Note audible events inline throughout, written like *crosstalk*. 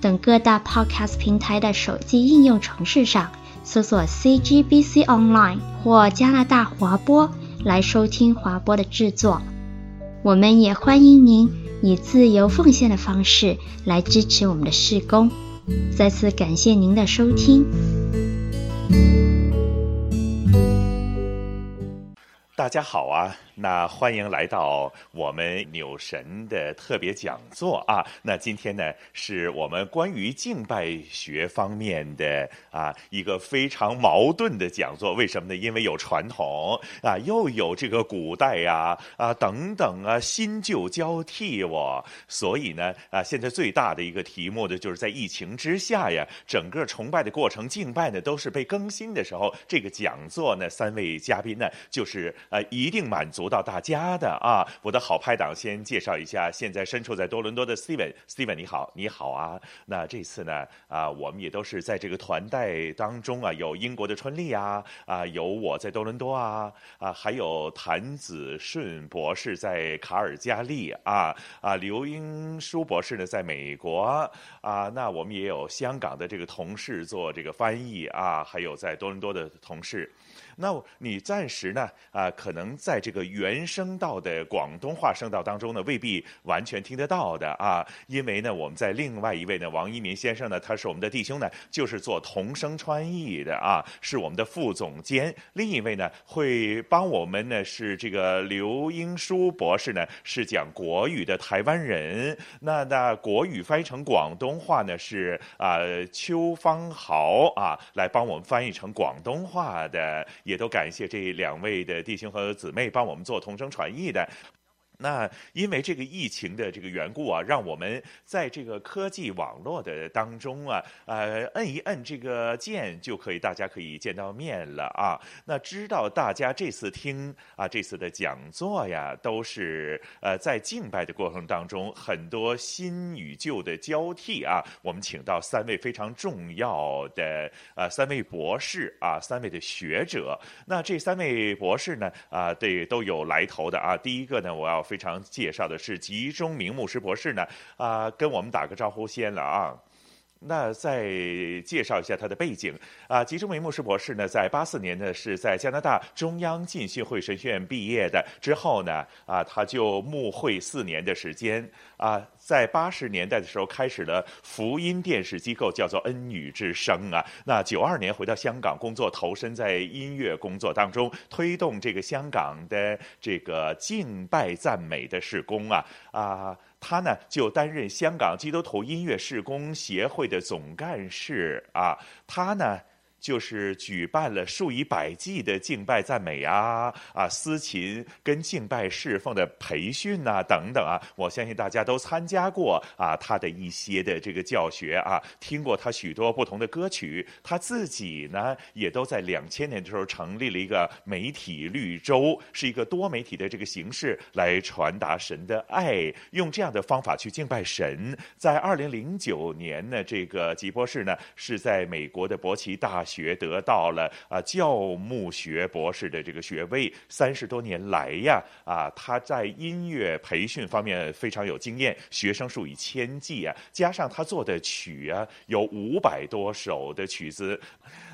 等各大 Podcast 平台的手机应用程式上搜索 CGBC Online 或加拿大华播来收听华播的制作。我们也欢迎您以自由奉献的方式来支持我们的事工。再次感谢您的收听。大家好啊。那欢迎来到我们纽神的特别讲座啊！那今天呢，是我们关于敬拜学方面的啊一个非常矛盾的讲座。为什么呢？因为有传统啊，又有这个古代呀啊，等等啊，新旧交替哦。所以呢啊，现在最大的一个题目呢，就是在疫情之下呀，整个崇拜的过程、敬拜呢，都是被更新的时候，这个讲座呢，三位嘉宾呢，就是呃一定满足。不到大家的啊，我的好拍档先介绍一下，现在身处在多伦多的 Steven，Steven 你好，你好啊。那这次呢啊，我们也都是在这个团带当中啊，有英国的春丽啊，啊有我在多伦多啊，啊还有谭子顺博士在卡尔加利啊，啊刘英舒博士呢在美国啊，那我们也有香港的这个同事做这个翻译啊，还有在多伦多的同事。那你暂时呢啊，可能在这个原声道的广东话声道当中呢，未必完全听得到的啊，因为呢，我们在另外一位呢，王一民先生呢，他是我们的弟兄呢，就是做同声传译的啊，是我们的副总监。另一位呢，会帮我们呢，是这个刘英书博士呢，是讲国语的台湾人。那那国语翻译成广东话呢，是啊邱方豪啊，来帮我们翻译成广东话的。也都感谢这两位的弟兄和姊妹帮我们做同声传译的。那因为这个疫情的这个缘故啊，让我们在这个科技网络的当中啊，呃，摁一摁这个键就可以，大家可以见到面了啊。那知道大家这次听啊，这次的讲座呀，都是呃在敬拜的过程当中，很多新与旧的交替啊。我们请到三位非常重要的呃三位博士啊，三位的学者。那这三位博士呢啊，对，都有来头的啊。第一个呢，我要。非常介绍的是集中明牧师博士呢，啊、跟我们打个招呼先了啊。那再介绍一下他的背景啊，吉中明牧师博士呢，在八四年呢是在加拿大中央浸信会神学院毕业的，之后呢啊，他就牧会四年的时间啊，在八十年代的时候开始了福音电视机构，叫做恩语之声啊。那九二年回到香港工作，投身在音乐工作当中，推动这个香港的这个敬拜赞美的事工啊啊。他呢，就担任香港基督徒音乐事工协会的总干事啊，他呢。就是举办了数以百计的敬拜赞美啊啊，司琴跟敬拜侍奉的培训呐、啊、等等啊，我相信大家都参加过啊，他的一些的这个教学啊，听过他许多不同的歌曲。他自己呢，也都在两千年的时候成立了一个媒体绿洲，是一个多媒体的这个形式来传达神的爱，用这样的方法去敬拜神。在二零零九年呢，这个吉博士呢是在美国的伯奇大学。学得到了啊教牧学博士的这个学位，三十多年来呀啊，他在音乐培训方面非常有经验，学生数以千计啊，加上他做的曲啊有五百多首的曲子。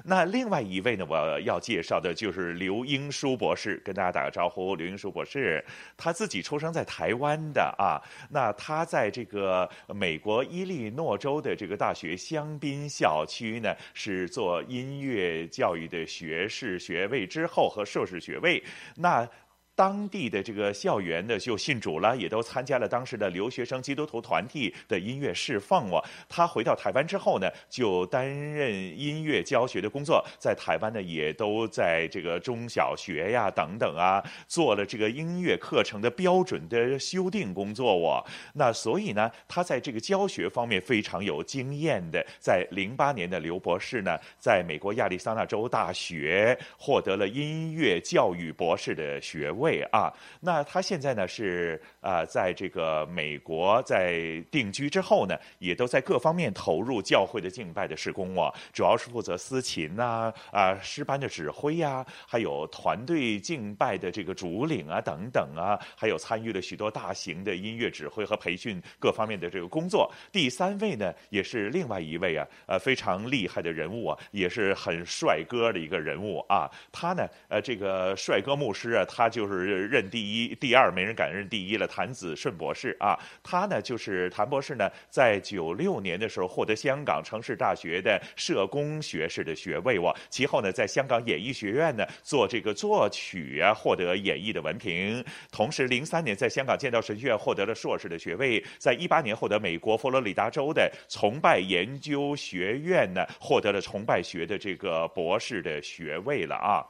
那另外一位呢，我要介绍的就是刘英书博士，跟大家打个招呼。刘英书博士，他自己出生在台湾的啊，那他在这个美国伊利诺州的这个大学香槟校区呢，是做音乐教育的学士学位之后和硕士学位，那。当地的这个校园呢就信主了，也都参加了当时的留学生基督徒团体的音乐释放哦。他回到台湾之后呢，就担任音乐教学的工作，在台湾呢也都在这个中小学呀等等啊，做了这个音乐课程的标准的修订工作哦。那所以呢，他在这个教学方面非常有经验的，在零八年的刘博士呢，在美国亚利桑那州大学获得了音乐教育博士的学位啊。那他现在呢是啊、在这个美国在定居之后呢，也都在各方面投入教会的敬拜的施工哦，主要是负责司琴呐啊、呃、诗班的指挥呀、还有团队敬拜的这个主领啊等等啊，还有参与了许多大型的音乐指挥和培训各方面的这个工作。第三位呢，也是另外一位啊，呃非常厉害的人物啊，也是很帅哥的一个人物啊。他呢，呃这个帅哥牧师啊，他就是是认第一，第二没人敢认第一了。谭子顺博士啊，他呢就是谭博士呢，在九六年的时候获得香港城市大学的社工学士的学位哇，其后呢在香港演艺学院呢做这个作曲啊，获得演艺的文凭。同时零三年在香港剑道神学院获得了硕士的学位，在一八年获得美国佛罗里达州的崇拜研究学院呢获得了崇拜学的这个博士的学位了啊。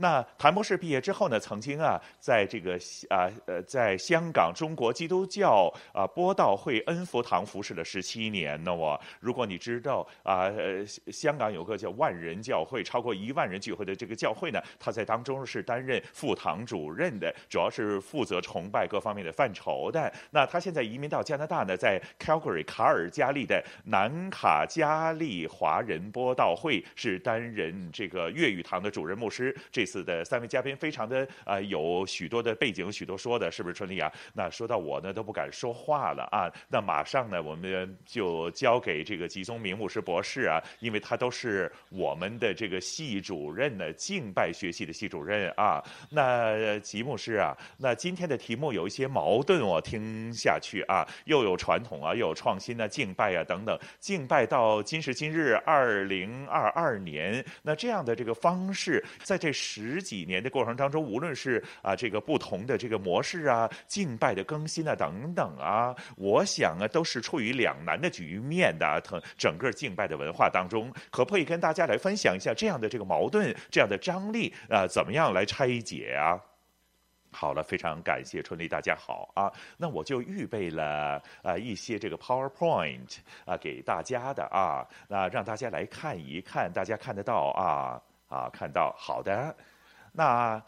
那谭博士毕业之后呢，曾经啊，在这个啊呃，在香港中国基督教啊播道会恩福堂服侍了十七年呢。我如果你知道啊呃，香港有个叫万人教会，超过一万人聚会的这个教会呢，他在当中是担任副堂主任的，主要是负责崇拜各方面的范畴的。那他现在移民到加拿大呢，在 Calgary 卡尔加利的南卡加利华人播道会是担任这个粤语堂的主任牧师。这次的三位嘉宾非常的啊、有许多的背景，许多说的，是不是春丽啊？那说到我呢，都不敢说话了啊。那马上呢，我们就交给这个吉宗明牧师博士啊，因为他都是我们的这个系主任呢，敬拜学系的系主任啊。那吉牧师啊，那今天的题目有一些矛盾，我听下去啊，又有传统啊，又有创新啊，敬拜啊等等，敬拜到今时今日二零二二年，那这样的这个方式，在这十。十几年的过程当中，无论是啊这个不同的这个模式啊，敬拜的更新啊等等啊，我想啊都是处于两难的局面的。整整个敬拜的文化当中，可不可以跟大家来分享一下这样的这个矛盾、这样的张力啊，怎么样来拆解啊？好了，非常感谢春丽，大家好啊。那我就预备了啊一些这个 PowerPoint 啊给大家的啊，那让大家来看一看，大家看得到啊。啊，看到好的，那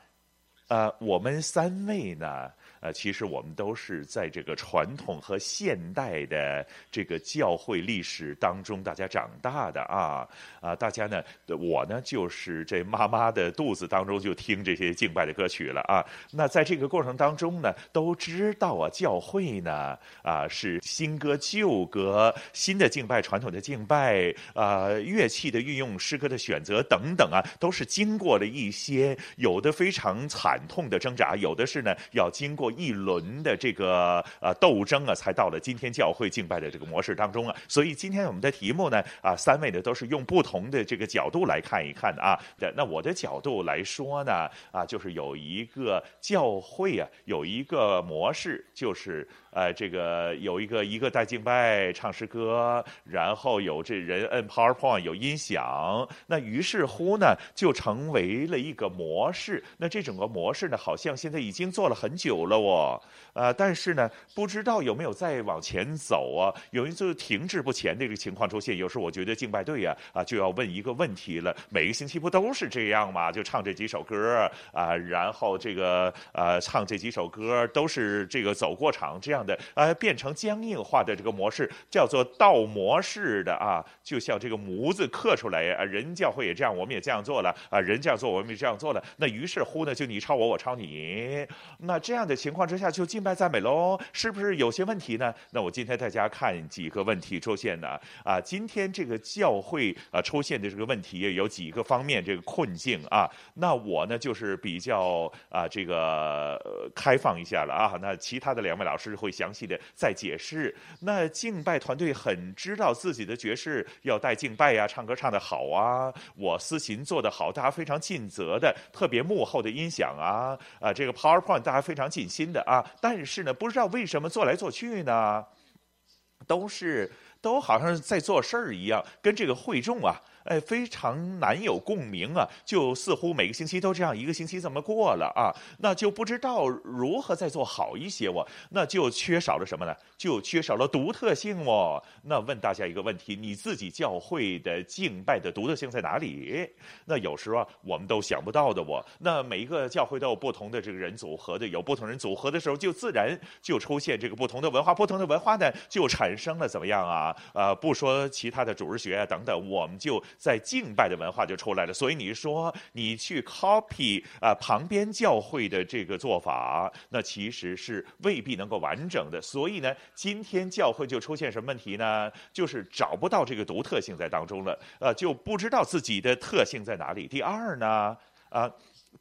呃，我们三位呢？呃，其实我们都是在这个传统和现代的这个教会历史当中，大家长大的啊啊，大家呢，我呢就是这妈妈的肚子当中就听这些敬拜的歌曲了啊。那在这个过程当中呢，都知道啊，教会呢啊是新歌旧歌，新的敬拜传统的敬拜啊，乐器的运用、诗歌的选择等等啊，都是经过了一些有的非常惨痛的挣扎，有的是呢要经过。一轮的这个呃斗争啊，才到了今天教会敬拜的这个模式当中啊。所以今天我们的题目呢啊，三位呢都是用不同的这个角度来看一看的啊。那我的角度来说呢啊，就是有一个教会啊，有一个模式，就是。呃，这个有一个一个带敬拜唱诗歌，然后有这人摁 PowerPoint 有音响，那于是乎呢，就成为了一个模式。那这整个模式呢，好像现在已经做了很久了哦。呃，但是呢，不知道有没有再往前走啊？有一次停滞不前的这个情况出现。有时候我觉得敬拜队呀，啊，就要问一个问题了：每个星期不都是这样吗？就唱这几首歌啊，然后这个呃，唱这几首歌都是这个走过场这样。的呃，变成僵硬化的这个模式，叫做道模式的啊，就像这个模子刻出来啊，人教会也这样，我们也这样做了啊，人这样做，我们也这样做了。那于是乎呢，就你抄我，我抄你。那这样的情情况之下，就敬拜赞美喽，是不是有些问题呢？那我今天大家看几个问题出现呢？啊，今天这个教会啊出现的这个问题有几个方面这个困境啊。那我呢就是比较啊这个开放一下了啊。那其他的两位老师会。详细的再解释。那敬拜团队很知道自己的爵士要带敬拜呀、唱歌唱得好啊，我司琴做得好，大家非常尽责的，特别幕后的音响啊，啊，这个 PowerPoint 大家非常尽心的啊。但是呢，不知道为什么做来做去呢，都是都好像是在做事儿一样，跟这个会众啊。哎，非常难有共鸣啊！就似乎每个星期都这样，一个星期这么过了啊，那就不知道如何再做好一些哦，那就缺少了什么呢？就缺少了独特性哦。那问大家一个问题：你自己教会的敬拜的独特性在哪里？那有时候啊，我们都想不到的哦。那每一个教会都有不同的这个人组合的，有不同人组合的时候，就自然就出现这个不同的文化，不同的文化呢，就产生了怎么样啊？呃，不说其他的主日学啊等等，我们就。在敬拜的文化就出来了，所以你说你去 copy 啊旁边教会的这个做法，那其实是未必能够完整的。所以呢，今天教会就出现什么问题呢？就是找不到这个独特性在当中了，呃，就不知道自己的特性在哪里。第二呢，啊，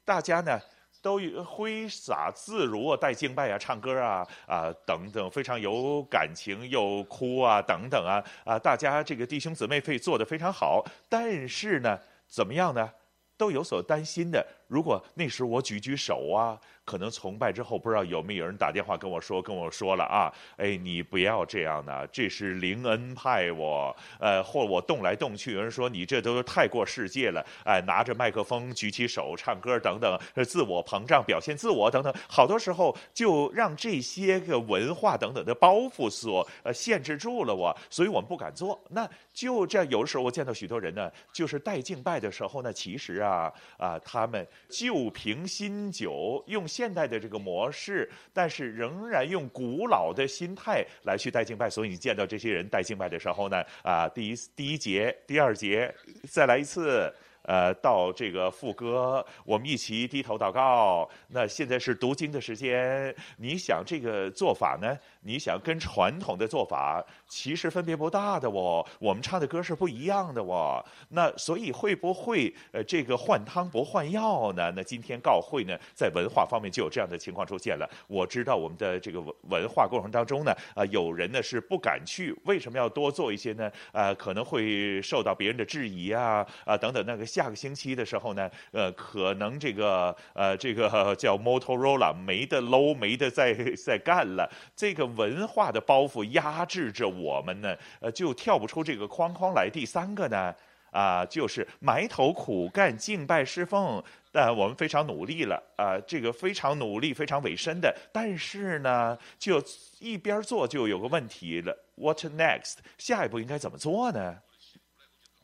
大家呢。都挥洒自如啊，带敬拜啊，唱歌啊，啊等等，非常有感情，又哭啊，等等啊，啊，大家这个弟兄姊妹可以做得非常好，但是呢，怎么样呢？都有所担心的。如果那时我举举手啊。可能崇拜之后，不知道有没有人打电话跟我说，跟我说了啊，哎，你不要这样的，这是灵恩派我，呃，或我动来动去，有人说你这都太过世界了，哎，拿着麦克风举起手唱歌等等，自我膨胀，表现自我等等，好多时候就让这些个文化等等的包袱所呃限制住了我，所以我们不敢做。那就这样，有的时候我见到许多人呢，就是带敬拜的时候呢，其实啊啊，他们旧瓶新酒用。现代的这个模式，但是仍然用古老的心态来去带敬拜，所以你见到这些人带敬拜的时候呢，啊，第一第一节、第二节，再来一次。呃，到这个副歌，我们一起低头祷告。那现在是读经的时间。你想这个做法呢？你想跟传统的做法其实分别不大的哦。我们唱的歌是不一样的哦。那所以会不会呃这个换汤不换药呢？那今天告会呢，在文化方面就有这样的情况出现了。我知道我们的这个文文化过程当中呢，啊、有人呢是不敢去，为什么要多做一些呢？啊、可能会受到别人的质疑啊，啊、等等那个。下个星期的时候呢，呃，可能这个呃，这个叫 Motorola 没得 low，没得再再干了。这个文化的包袱压制着我们呢，呃，就跳不出这个框框来。第三个呢，啊、就是埋头苦干敬拜侍奉，但、我们非常努力了，啊、这个非常努力、非常委身的，但是呢，就一边做就有个问题了。What next？下一步应该怎么做呢？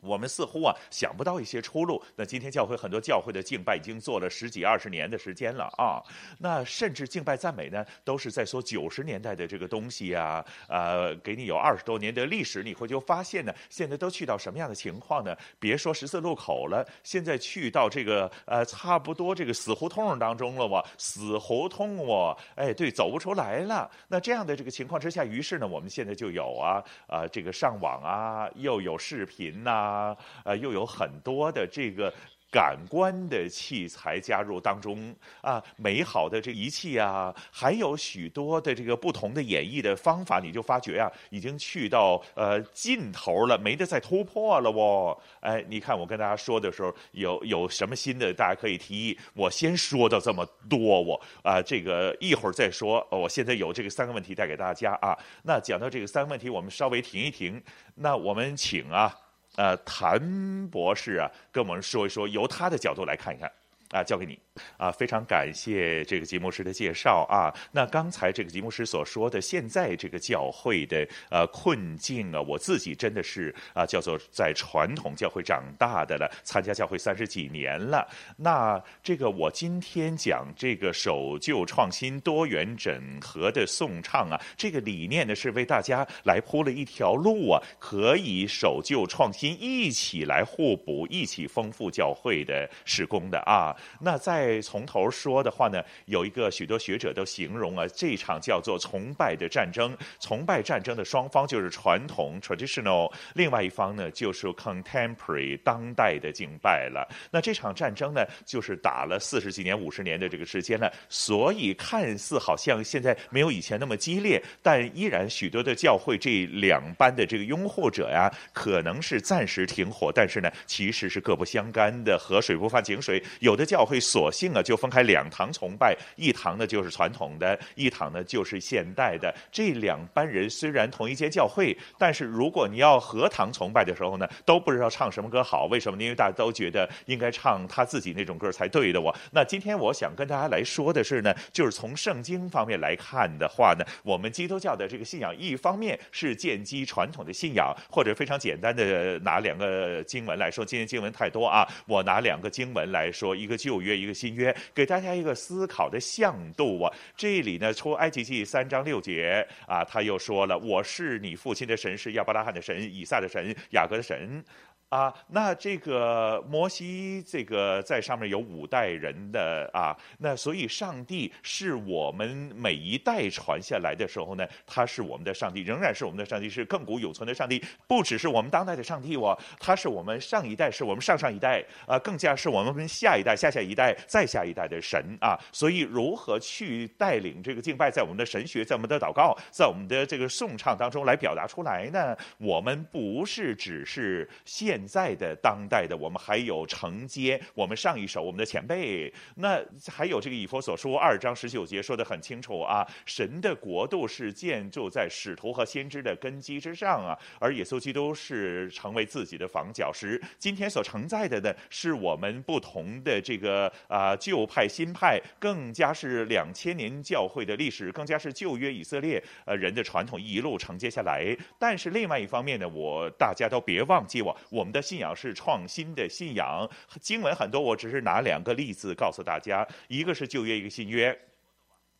我们似乎啊想不到一些出路。那今天教会很多教会的敬拜已经做了十几二十年的时间了啊。那甚至敬拜赞美呢，都是在说九十年代的这个东西呀。呃，给你有二十多年的历史，你会就发现呢，现在都去到什么样的情况呢？别说十字路口了，现在去到这个呃差不多这个死胡同当中了哇，死胡同哦，哎对，走不出来了。那这样的这个情况之下，于是呢，我们现在就有啊啊、呃、这个上网啊，又有视频呐、啊，呃，又有很多的这个感官的器材加入当中啊，美好的这仪器啊，还有许多的这个不同的演绎的方法，你就发觉啊，已经去到呃尽头了，没得再突破了哦。哎，你看我跟大家说的时候，有有什么新的，大家可以提议。我先说到这么多，我啊，这个一会儿再说。我现在有这个三个问题带给大家啊。那讲到这个三个问题，我们稍微停一停。那我们请啊。呃，谭博士啊，跟我们说一说，由他的角度来看一看。啊，交给你啊！非常感谢这个吉牧师的介绍啊。那刚才这个吉牧师所说的，现在这个教会的呃困境啊，我自己真的是啊，叫做在传统教会长大的了，参加教会三十几年了。那这个我今天讲这个守旧创新、多元整合的颂唱啊，这个理念呢是为大家来铺了一条路啊，可以守旧创新，一起来互补，一起丰富教会的施工的啊。那在从头说的话呢，有一个许多学者都形容啊，这场叫做崇拜的战争，崇拜战争的双方就是传统 （traditional），另外一方呢就是 contemporary 当代的敬拜了。那这场战争呢，就是打了四十几年、五十年的这个时间了，所以看似好像现在没有以前那么激烈，但依然许多的教会这两班的这个拥护者呀，可能是暂时停火，但是呢，其实是各不相干的，河水不犯井水。有的教会索性啊，就分开两堂崇拜，一堂呢就是传统的，一堂呢就是现代的。这两班人虽然同一间教会，但是如果你要合堂崇拜的时候呢，都不知道唱什么歌好。为什么？因为大家都觉得应该唱他自己那种歌才对的。我那今天我想跟大家来说的是呢，就是从圣经方面来看的话呢，我们基督教的这个信仰，一方面是建基传统的信仰，或者非常简单的拿两个经文来说。今天经文太多啊，我拿两个经文来说，一个旧约，一个新约，给大家一个思考的向度啊。这里呢，出埃及记三章六节啊，他又说了：“我是你父亲的神，是亚伯拉罕的神，以撒的神，雅各的神。”啊，那这个摩西这个在上面有五代人的啊，那所以上帝是我们每一代传下来的时候呢，他是我们的上帝，仍然是我们的上帝，是亘古永存的上帝，不只是我们当代的上帝哦，他是我们上一代，是我们上上一代啊，更加是我们下一代、下下一代、再下一代的神啊。所以如何去带领这个敬拜，在我们的神学、在我们的祷告、在我们的这个颂唱当中来表达出来呢？我们不是只是现。现在的当代的，我们还有承接我们上一首我们的前辈，那还有这个以弗所书二章十九节说的很清楚啊，神的国度是建筑在使徒和先知的根基之上啊，而耶稣基督是成为自己的房角石。今天所承载的呢，是我们不同的这个啊旧派新派，更加是两千年教会的历史，更加是旧约以色列呃人的传统一路承接下来。但是另外一方面呢，我大家都别忘记我我。我们的信仰是创新的信仰，经文很多，我只是拿两个例子告诉大家，一个是旧约，一个新约。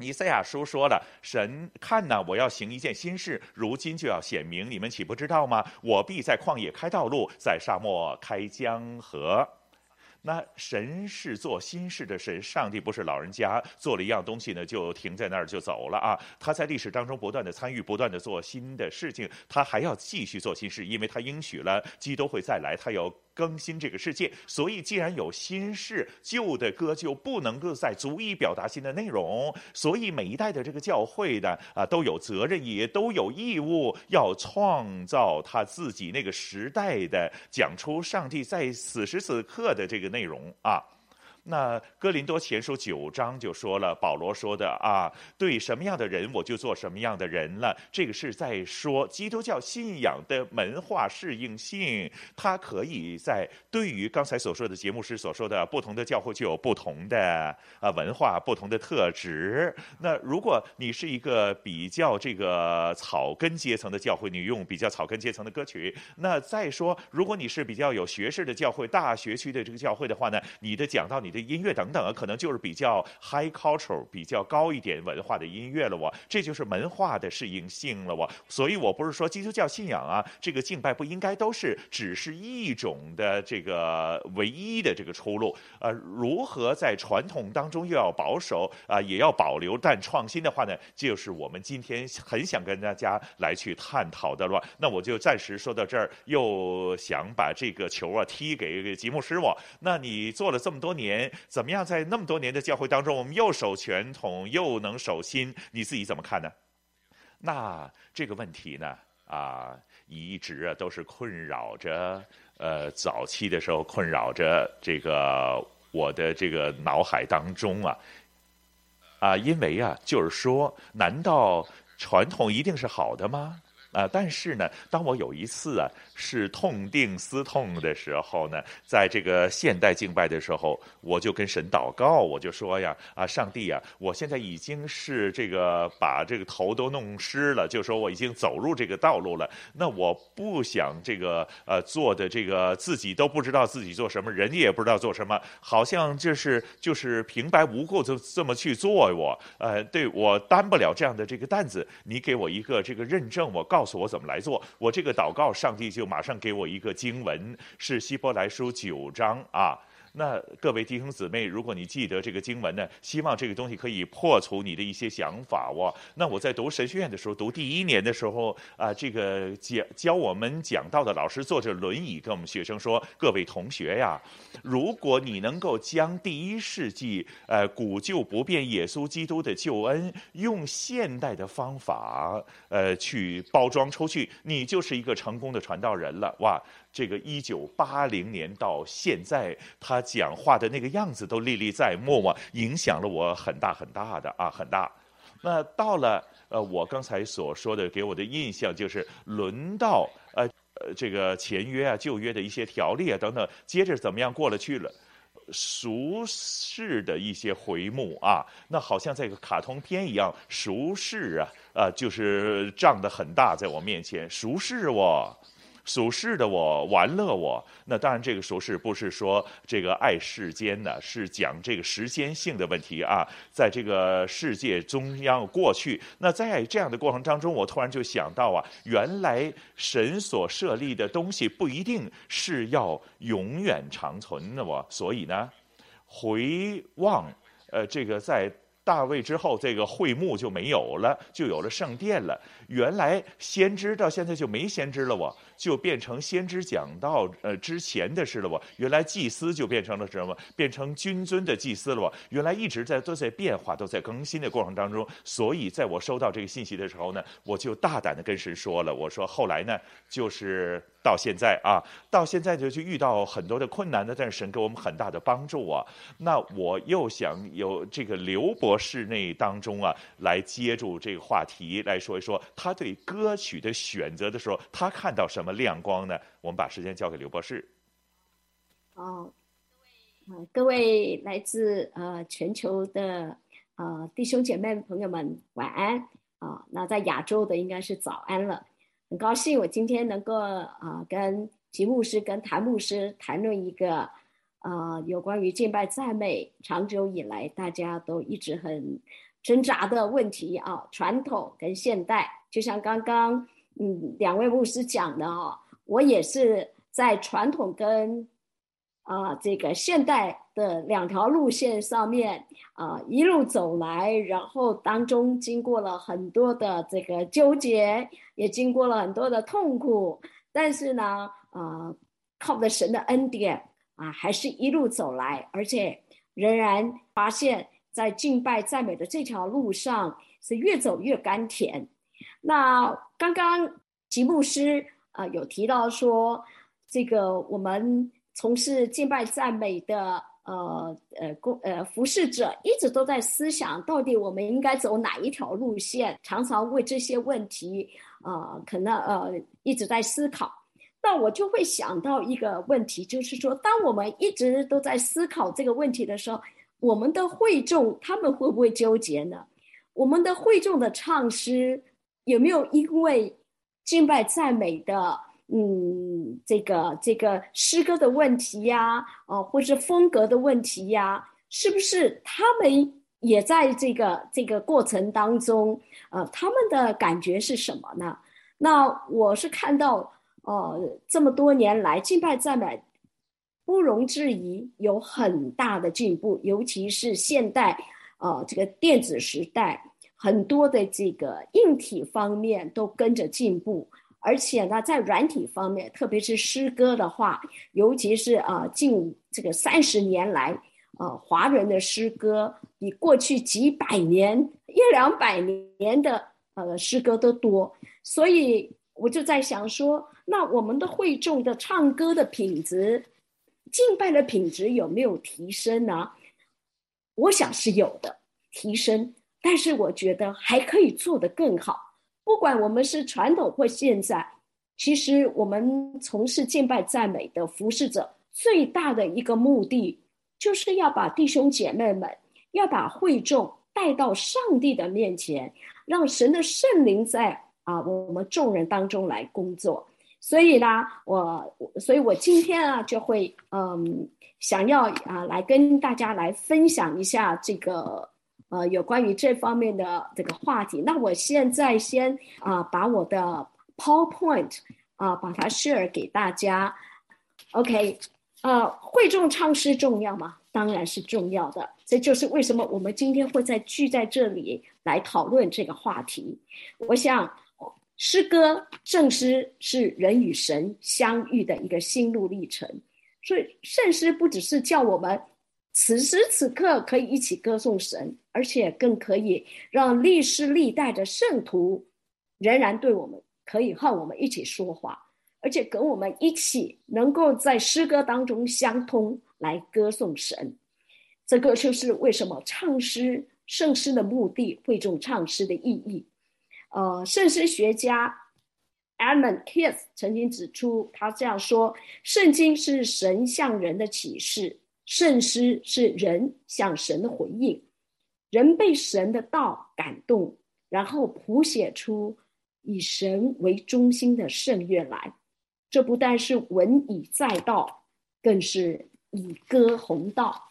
以赛亚书说了：“神看呐，我要行一件新事，如今就要显明，你们岂不知道吗？我必在旷野开道路，在沙漠开江河。”那神是做心事的神，上帝不是老人家，做了一样东西呢，就停在那儿就走了啊。他在历史当中不断的参与，不断的做新的事情，他还要继续做新事，因为他应许了基督会再来，他要。更新这个世界，所以既然有新事，旧的歌就不能够再足以表达新的内容。所以每一代的这个教会的啊，都有责任，也都有义务要创造他自己那个时代的，讲出上帝在此时此刻的这个内容啊。那哥林多前书九章就说了，保罗说的啊，对什么样的人我就做什么样的人了。这个是在说基督教信仰的文化适应性，它可以在对于刚才所说的节目师所说的不同的教会就有不同的啊文化、不同的特质。那如果你是一个比较这个草根阶层的教会，你用比较草根阶层的歌曲。那再说，如果你是比较有学识的教会、大学区的这个教会的话呢，你的讲到你的。音乐等等啊，可能就是比较 high culture，比较高一点文化的音乐了。我这就是文化的适应性了。我所以，我不是说基督教信仰啊，这个敬拜不应该都是只是一种的这个唯一的这个出路。呃，如何在传统当中又要保守啊，也要保留，但创新的话呢，就是我们今天很想跟大家来去探讨的了。那我就暂时说到这儿，又想把这个球啊踢给吉木师我。那你做了这么多年。怎么样，在那么多年的教会当中，我们又守传统，又能守新，你自己怎么看呢？那这个问题呢，啊，一直啊都是困扰着，呃，早期的时候困扰着这个我的这个脑海当中啊，啊，因为啊，就是说，难道传统一定是好的吗？啊，但是呢，当我有一次啊。是痛定思痛的时候呢，在这个现代敬拜的时候，我就跟神祷告，我就说呀，啊，上帝呀，我现在已经是这个把这个头都弄湿了，就说我已经走入这个道路了。那我不想这个呃做的这个自己都不知道自己做什么，人家也不知道做什么，好像就是就是平白无故就这么去做我，呃，对我担不了这样的这个担子。你给我一个这个认证，我告告诉我怎么来做，我这个祷告，上帝就。马上给我一个经文，是希伯来书九章啊。那各位弟兄姊妹，如果你记得这个经文呢，希望这个东西可以破除你的一些想法哇。那我在读神学院的时候，读第一年的时候啊，这个教教我们讲道的老师坐着轮椅跟我们学生说：“各位同学呀，如果你能够将第一世纪呃古旧不变耶稣基督的救恩用现代的方法呃去包装出去，你就是一个成功的传道人了哇。”这个一九八零年到现在，他讲话的那个样子都历历在目啊，影响了我很大很大的啊，很大。那到了呃，我刚才所说的，给我的印象就是轮到呃呃这个前约啊、旧约的一些条例啊等等，接着怎么样过了去了，俗世的一些回目啊，那好像这个卡通片一样，俗世啊啊、呃，就是胀得很大，在我面前，俗世哦。俗世的我玩乐我，那当然这个俗世不是说这个爱世间的，是讲这个时间性的问题啊，在这个世界中央过去。那在这样的过程当中，我突然就想到啊，原来神所设立的东西不一定是要永远长存的我，所以呢，回望呃这个在。大卫之后，这个会幕就没有了，就有了圣殿了。原来先知到现在就没先知了，我就变成先知讲道呃之前的事了，我原来祭司就变成了什么？变成君尊的祭司了，我原来一直在都在变化，都在更新的过程当中。所以在我收到这个信息的时候呢，我就大胆的跟神说了，我说后来呢，就是。到现在啊，到现在就就遇到很多的困难的，但是神给我们很大的帮助啊。那我又想有这个刘博士那当中啊，来接住这个话题来说一说，他对歌曲的选择的时候，他看到什么亮光呢？我们把时间交给刘博士。哦，呃，各位来自呃全球的呃弟兄姐妹朋友们，晚安啊，那在亚洲的应该是早安了。很高兴我今天能够啊、跟吉牧师跟谭牧师谈论一个啊、有关于敬拜赞美长久以来大家都一直很挣扎的问题啊，传统跟现代，就像刚刚嗯两位牧师讲的啊，我也是在传统跟啊、这个现代的两条路线上面啊、一路走来，然后当中经过了很多的这个纠结。也经过了很多的痛苦，但是呢，啊、靠着神的恩典啊，还是一路走来，而且仍然发现，在敬拜赞美的这条路上是越走越甘甜。那刚刚吉牧师啊、呃，有提到说，这个我们从事敬拜赞美的。呃呃，公呃服侍者一直都在思想，到底我们应该走哪一条路线？常常为这些问题，呃，可能呃一直在思考。那我就会想到一个问题，就是说，当我们一直都在思考这个问题的时候，我们的会众他们会不会纠结呢？我们的会众的唱诗有没有因为敬拜赞美的？嗯，这个这个诗歌的问题呀，哦，或是风格的问题呀，是不是他们也在这个这个过程当中？呃，他们的感觉是什么呢？那我是看到，呃，这么多年来敬拜赞美，不容置疑有很大的进步，尤其是现代，呃，这个电子时代，很多的这个硬体方面都跟着进步。而且呢，在软体方面，特别是诗歌的话，尤其是啊、近这个三十年来，啊、华人的诗歌比过去几百年、一两百年的呃诗歌都多。所以我就在想说，那我们的会众的唱歌的品质、敬拜的品质有没有提升呢？我想是有的提升，但是我觉得还可以做得更好。不管我们是传统或现在，其实我们从事敬拜赞美的服侍者，最大的一个目的，就是要把弟兄姐妹们，要把会众带到上帝的面前，让神的圣灵在啊我们众人当中来工作。所以呢，我所以我今天啊就会嗯想要啊来跟大家来分享一下这个。呃，有关于这方面的这个话题，那我现在先啊、把我的 PowerPoint 啊、把它 share 给大家。OK，呃，会众唱诗重要吗？当然是重要的。这就是为什么我们今天会在聚在这里来讨论这个话题。我想，诗歌、圣诗是人与神相遇的一个心路历程。所以，圣诗不只是叫我们此时此刻可以一起歌颂神，而且更可以让历世历代的圣徒仍然对我们可以和我们一起说话。而且跟我们一起能够在诗歌当中相通，来歌颂神，这个就是为什么唱诗、圣诗的目的，会众唱诗的意义。呃，圣诗学家 Edmund Keith 曾经指出，他这样说：圣经是神向人的启示，圣诗是人向神的回应，人被神的道感动，然后谱写出以神为中心的圣乐来。这不但是文以载道，更是以歌弘道。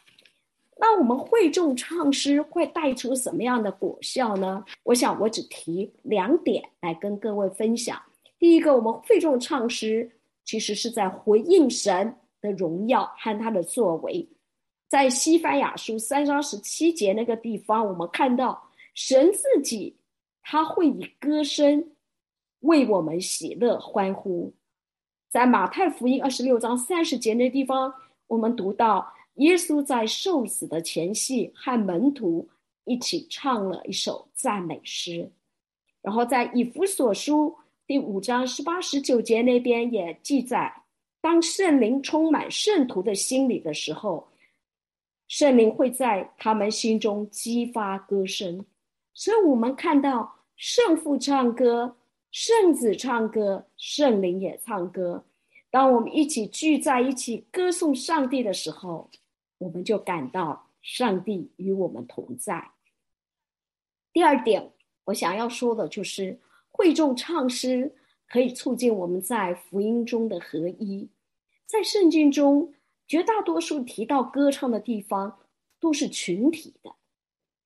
那我们会众唱诗会带出什么样的果效呢？我想我只提两点来跟各位分享。第一个，我们会众唱诗其实是在回应神的荣耀和他的作为。在西班牙书三章十七节那个地方，我们看到神自己他会以歌声为我们喜乐欢呼。在马太福音二十六章三十节那地方，我们读到耶稣在受死的前夕，和门徒一起唱了一首赞美诗。然后在以弗所书第五章十八十九节那边也记载，当圣灵充满圣徒的心里的时候，圣灵会在他们心中激发歌声。所以，我们看到圣父唱歌。圣子唱歌，圣灵也唱歌。当我们一起聚在一起歌颂上帝的时候，我们就感到上帝与我们同在。第二点，我想要说的就是，会众唱诗可以促进我们在福音中的合一。在圣经中，绝大多数提到歌唱的地方都是群体的，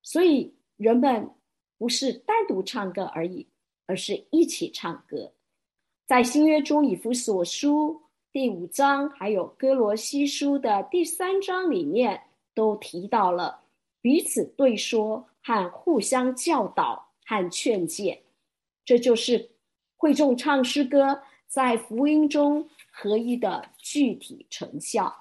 所以人们不是单独唱歌而已。而是一起唱歌，在新约中，以弗所书第五章，还有哥罗西书的第三章里面，都提到了彼此对说和互相教导和劝诫，这就是会众唱诗歌在福音中合一的具体成效。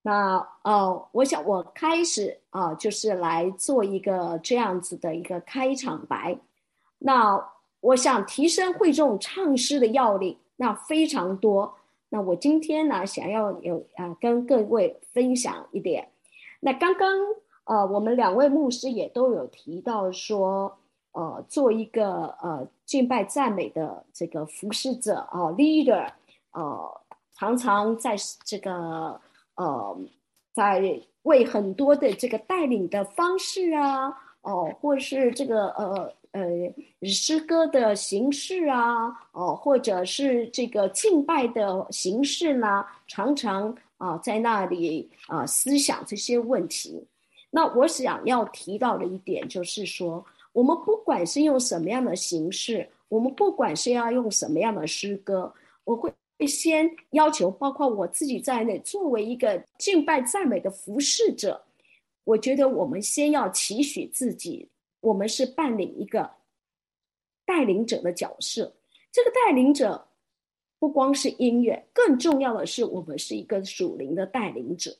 那呃，我想我开始啊、就是来做一个这样子的一个开场白，那。我想提升会众唱诗的要领，那非常多。那我今天呢，想要有啊、跟各位分享一点。那刚刚呃，我们两位牧师也都有提到说，呃，做一个呃敬拜赞美的这个服侍者啊、，leader，呃，常常在这个呃，在为很多的这个带领的方式啊，哦、或是这个呃。呃，诗歌的形式啊，哦，或者是这个敬拜的形式呢，常常啊在那里啊思想这些问题。那我想要提到的一点就是说，我们不管是用什么样的形式，我们不管是要用什么样的诗歌，我会先要求，包括我自己在内，作为一个敬拜赞美的服侍者，我觉得我们先要期许自己。我们是扮演一个带领者的角色，这个带领者不光是音乐，更重要的是我们是一个属灵的带领者。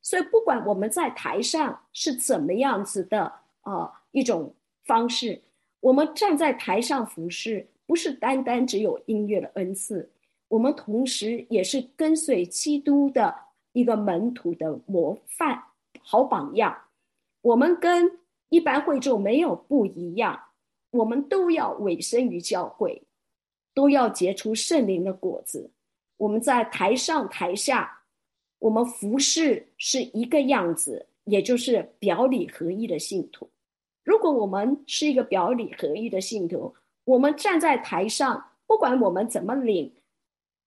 所以，不管我们在台上是怎么样子的啊、呃、一种方式，我们站在台上服侍，不是单单只有音乐的恩赐，我们同时也是跟随基督的一个门徒的模范、好榜样。我们跟一般会众没有不一样，我们都要委身于教会，都要结出圣灵的果子。我们在台上台下，我们服侍是一个样子，也就是表里合一的信徒。如果我们是一个表里合一的信徒，我们站在台上，不管我们怎么领，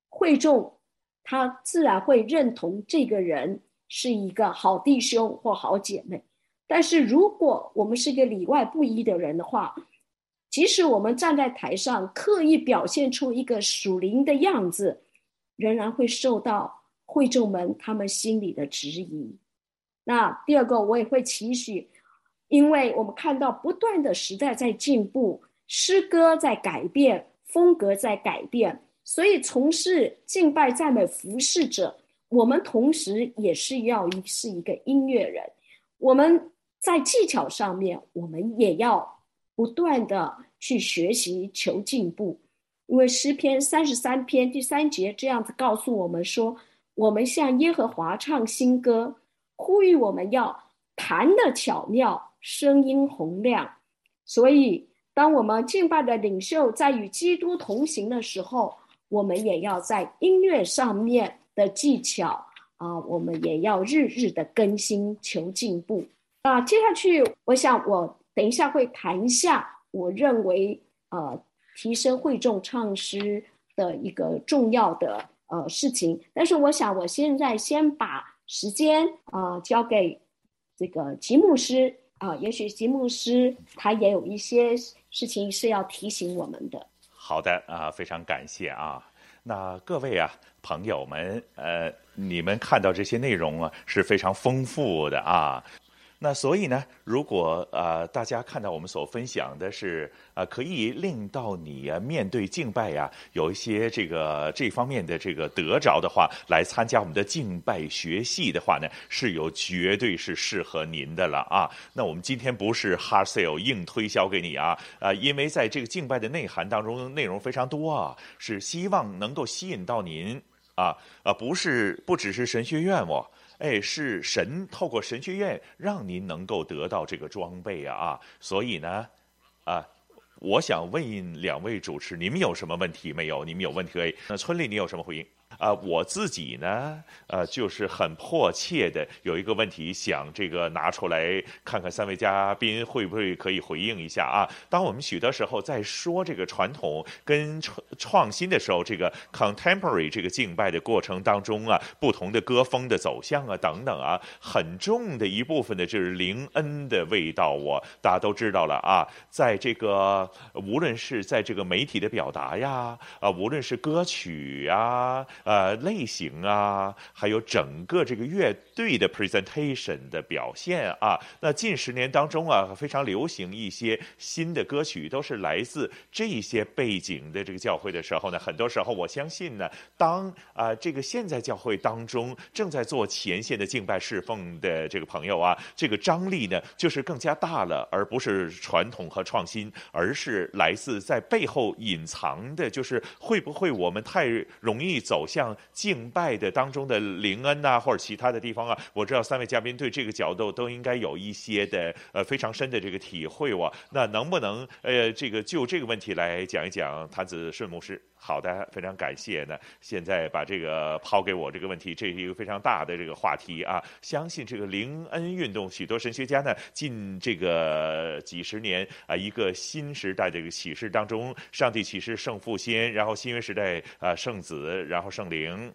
会众他自然会认同这个人是一个好弟兄或好姐妹。但是，如果我们是一个里外不一的人的话，即使我们站在台上刻意表现出一个属灵的样子，仍然会受到会众们他们心里的质疑。那第二个，我也会期许，因为我们看到不断的时代在进步，诗歌在改变，风格在改变，所以从事敬拜赞美服侍者，我们同时也是要是一个音乐人，我们在技巧上面，我们也要不断的去学习求进步，因为诗篇三十三篇第三节这样子告诉我们说，我们向耶和华唱新歌。呼吁我们要弹得巧妙，声音洪亮。所以，当我们敬拜的领袖在与基督同行的时候，我们也要在音乐上面的技巧啊、我们也要日日的更新，求进步。啊、接下去，我想我等一下会谈一下，我认为呃，提升会众唱诗的一个重要的呃事情。但是，我想我现在先把。时间啊、交给这个吉牧师啊、也许吉牧师他也有一些事情是要提醒我们的。好的啊，非常感谢啊。那各位啊，朋友们，呃，你们看到这些内容啊，是非常丰富的啊。那所以呢，如果呃大家看到我们所分享的是呃可以令到你啊面对敬拜呀、啊、有一些这个这方面的这个得着的话，来参加我们的敬拜学系的话呢，是有绝对是适合您的了啊。那我们今天不是 hard sale 硬推销给你啊，呃，因为在这个敬拜的内涵当中，内容非常多啊，是希望能够吸引到您啊啊，不是不只是神学院哦。哎，是神透过神学院让您能够得到这个装备啊啊！所以呢，啊，我想问两位主持，你们有什么问题没有？你们有问题可以？那村里你有什么回应？啊，我自己呢，呃，就是很迫切的有一个问题，想这个拿出来看看三位嘉宾会不会可以回应一下啊？当我们许多时候在说这个传统跟创创新的时候，这个 contemporary 这个敬拜的过程当中啊，不同的歌风的走向啊，等等啊，很重的一部分的就是灵恩的味道，我大家都知道了啊，在这个无论是在这个媒体的表达呀，啊，无论是歌曲呀。呃，类型啊，还有整个这个乐队的 presentation 的表现啊，那近十年当中啊，非常流行一些新的歌曲，都是来自这些背景的这个教会的时候呢，很多时候我相信呢，当啊、这个现在教会当中正在做前线的敬拜侍奉的这个朋友啊，这个张力呢就是更加大了，而不是传统和创新，而是来自在背后隐藏的，就是会不会我们太容易走。像敬拜的当中的灵恩呐、啊，或者其他的地方啊，我知道三位嘉宾对这个角度都应该有一些的呃非常深的这个体会哇。那能不能呃这个就这个问题来讲一讲？谭子顺牧师，好的，非常感谢呢。现在把这个抛给我这个问题，这是一个非常大的这个话题啊。相信这个灵恩运动，许多神学家呢，近这个几十年啊，一个新时代的这个启示当中，上帝启示圣父先，然后新约时代啊圣子，然后圣。灵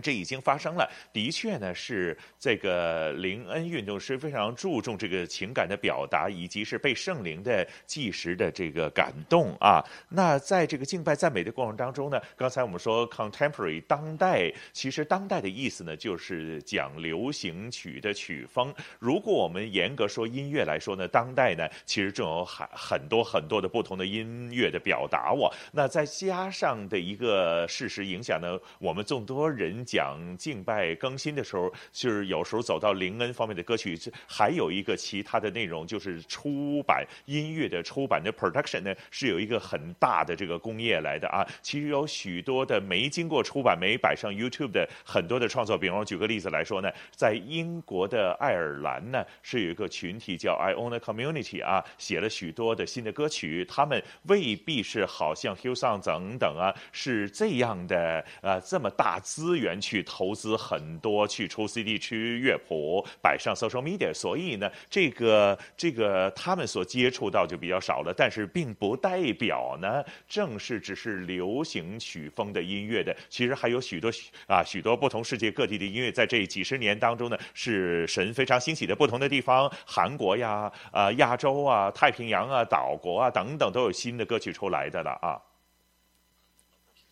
这已经发生了，的确呢，是这个灵恩运动是非常注重这个情感的表达，以及是被圣灵的即时的这个感动啊。那在这个敬拜赞美的过程当中呢，刚才我们说 contemporary 当代，其实当代的意思呢，就是讲流行曲的曲风。如果我们严格说音乐来说呢，当代呢，其实正有很很多很多的不同的音乐的表达。我那再加上的一个事实影响呢，我们众多人。讲敬拜更新的时候，就是有时候走到灵恩方面的歌曲，还有一个其他的内容，就是出版音乐的出版的 production 呢，是有一个很大的这个工业来的啊。其实有许多的没经过出版、没摆上 YouTube 的很多的创作，比方举个例子来说呢，在英国的爱尔兰呢，是有一个群体叫 Iona Community 啊，写了许多的新的歌曲，他们未必是好像 Hillsong 等等啊，是这样的啊，这么大资源。去投资很多，去出 CD、去乐谱，摆上 social media，所以呢，这个这个他们所接触到就比较少了。但是并不代表呢，正是只是流行曲风的音乐的，其实还有许多啊许多不同世界各地的音乐，在这几十年当中呢，是神非常兴起的不同的地方，韩国呀、啊亚洲啊、太平洋啊、岛国啊等等，都有新的歌曲出来的了啊。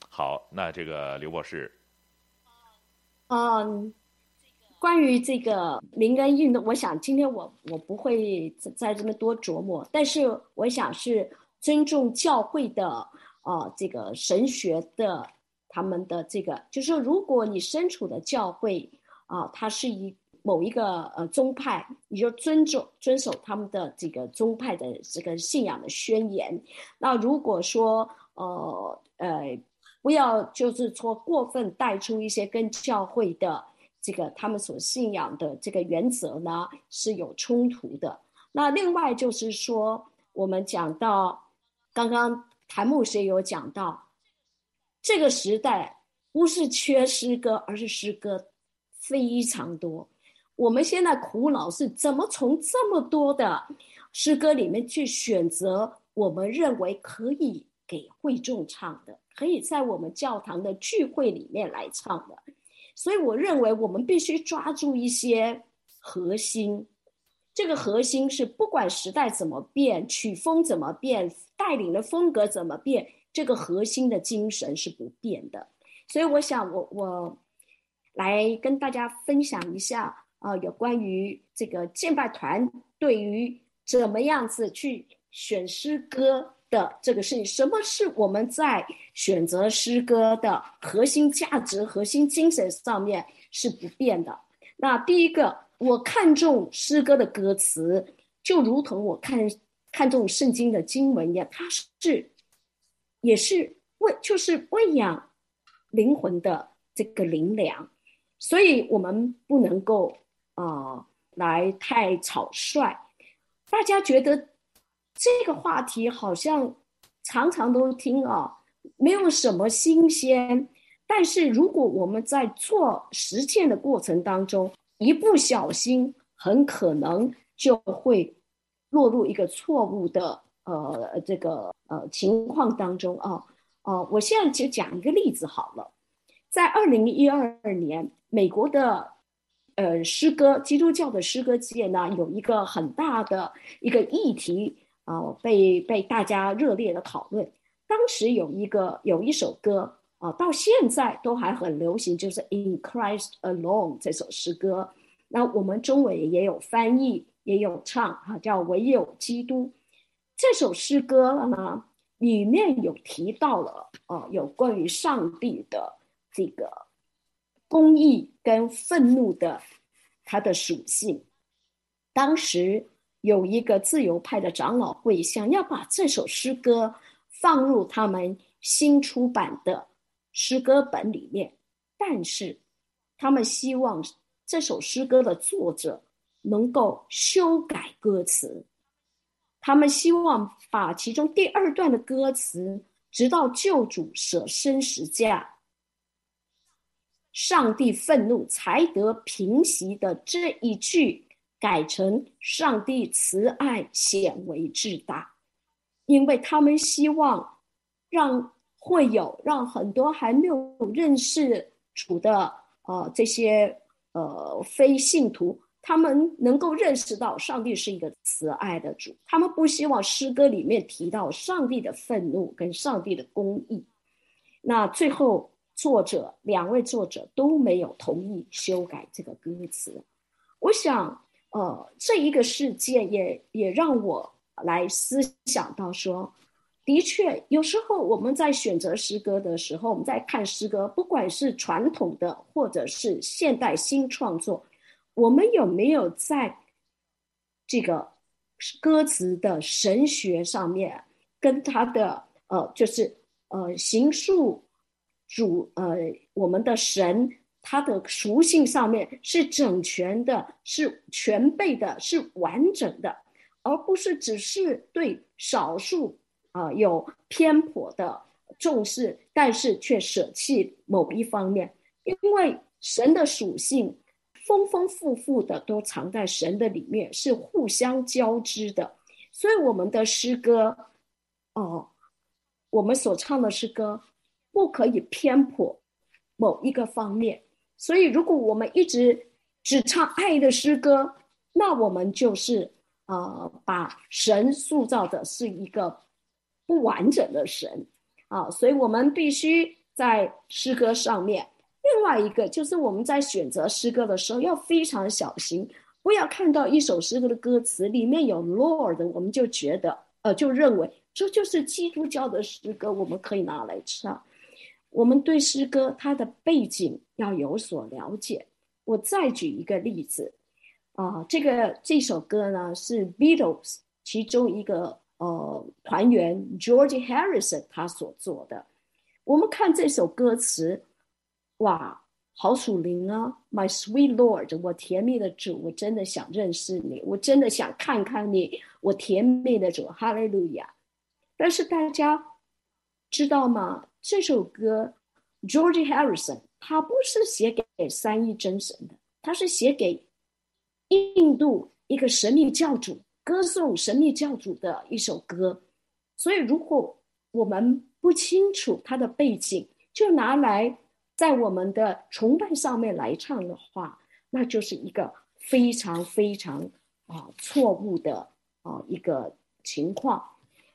好，那这个刘博士。嗯，关于这个灵恩运动，我想今天我我不会在这边多琢磨，但是我想是尊重教会的呃这个神学的他们的这个，就是说如果你身处的教会啊、呃，它是一某一个呃宗派，你就尊重遵守他们的这个宗派的这个信仰的宣言。那如果说呃呃。不要就是说过分带出一些跟教会的这个他们所信仰的这个原则呢是有冲突的。那另外就是说，我们讲到刚刚谭牧师有讲到，这个时代不是缺诗歌，而是诗歌非常多。我们现在苦恼是怎么从这么多的诗歌里面去选择我们认为可以给会众唱的。可以在我们教堂的聚会里面来唱的，所以我认为我们必须抓住一些核心。这个核心是不管时代怎么变，曲风怎么变，带领的风格怎么变，这个核心的精神是不变的。所以我想我，我来跟大家分享一下啊、有关于这个敬拜团对于怎么样子去选诗歌。的这个事情，什么是我们在选择诗歌的核心价值、核心精神上面是不变的？那第一个，我看重诗歌的歌词，就如同我看看重圣经的经文一样，它是也是喂，就是喂养灵魂的这个灵粮，所以我们不能够啊、来太草率。大家觉得？这个话题好像常常都听啊，没有什么新鲜。但是如果我们在做实践的过程当中，一不小心，很可能就会落入一个错误的呃这个呃情况当中啊。哦、呃，我现在就讲一个例子好了，在二零一二年，美国的呃诗歌基督教的诗歌界呢，有一个很大的一个议题。啊、被被大家热烈的讨论。当时有一个有一首歌啊、到现在都还很流行，就是《In Christ Alone》这首诗歌。那我们中文也有翻译，也有唱啊，叫《唯有基督》。这首诗歌呢，里面有提到了啊、有关于上帝的这个公义跟愤怒的它的属性。当时。有一个自由派的长老会想要把这首诗歌放入他们新出版的诗歌本里面，但是他们希望这首诗歌的作者能够修改歌词。他们希望把其中第二段的歌词“直到救主舍身十架，上帝愤怒才得平息”的这一句。改成上帝慈爱显为至大，因为他们希望让会有让很多还没有认识主的呃这些呃非信徒，他们能够认识到上帝是一个慈爱的主。他们不希望诗歌里面提到上帝的愤怒跟上帝的公义。那最后作者两位作者都没有同意修改这个歌词。我想。呃，这一个事件也也让我来思想到说，的确，有时候我们在选择诗歌的时候，我们在看诗歌，不管是传统的或者是现代新创作，我们有没有在这个歌词的神学上面，跟他的呃，就是呃，形塑主呃，我们的神。它的属性上面是整全的，是全备的，是完整的，而不是只是对少数啊、有偏颇的重视，但是却舍弃某一方面。因为神的属性丰丰富富的都藏在神的里面，是互相交织的。所以我们的诗歌，哦，我们所唱的诗歌不可以偏颇某一个方面。所以，如果我们一直只唱爱的诗歌，那我们就是呃，把神塑造的是一个不完整的神啊。所以，我们必须在诗歌上面另外一个就是我们在选择诗歌的时候要非常小心，不要看到一首诗歌的歌词里面有 Lord，我们就觉得呃就认为这就是基督教的诗歌，我们可以拿来唱。我们对诗歌它的背景要有所了解。我再举一个例子啊，这个这首歌呢是 Beatles 其中一个呃团员 George Harrison 他所做的。我们看这首歌词。哇，好属灵啊！My sweet Lord，我甜蜜的主，我真的想认识你，我真的想看看你，我甜蜜的主，哈利路亚！但是大家知道吗？这首歌，George Harrison，他不是写给三一真神的，他是写给印度一个神秘教主，歌颂神秘教主的一首歌。所以，如果我们不清楚他的背景，就拿来。在我们的崇拜上面来唱的话，那就是一个非常非常啊错误的啊一个情况。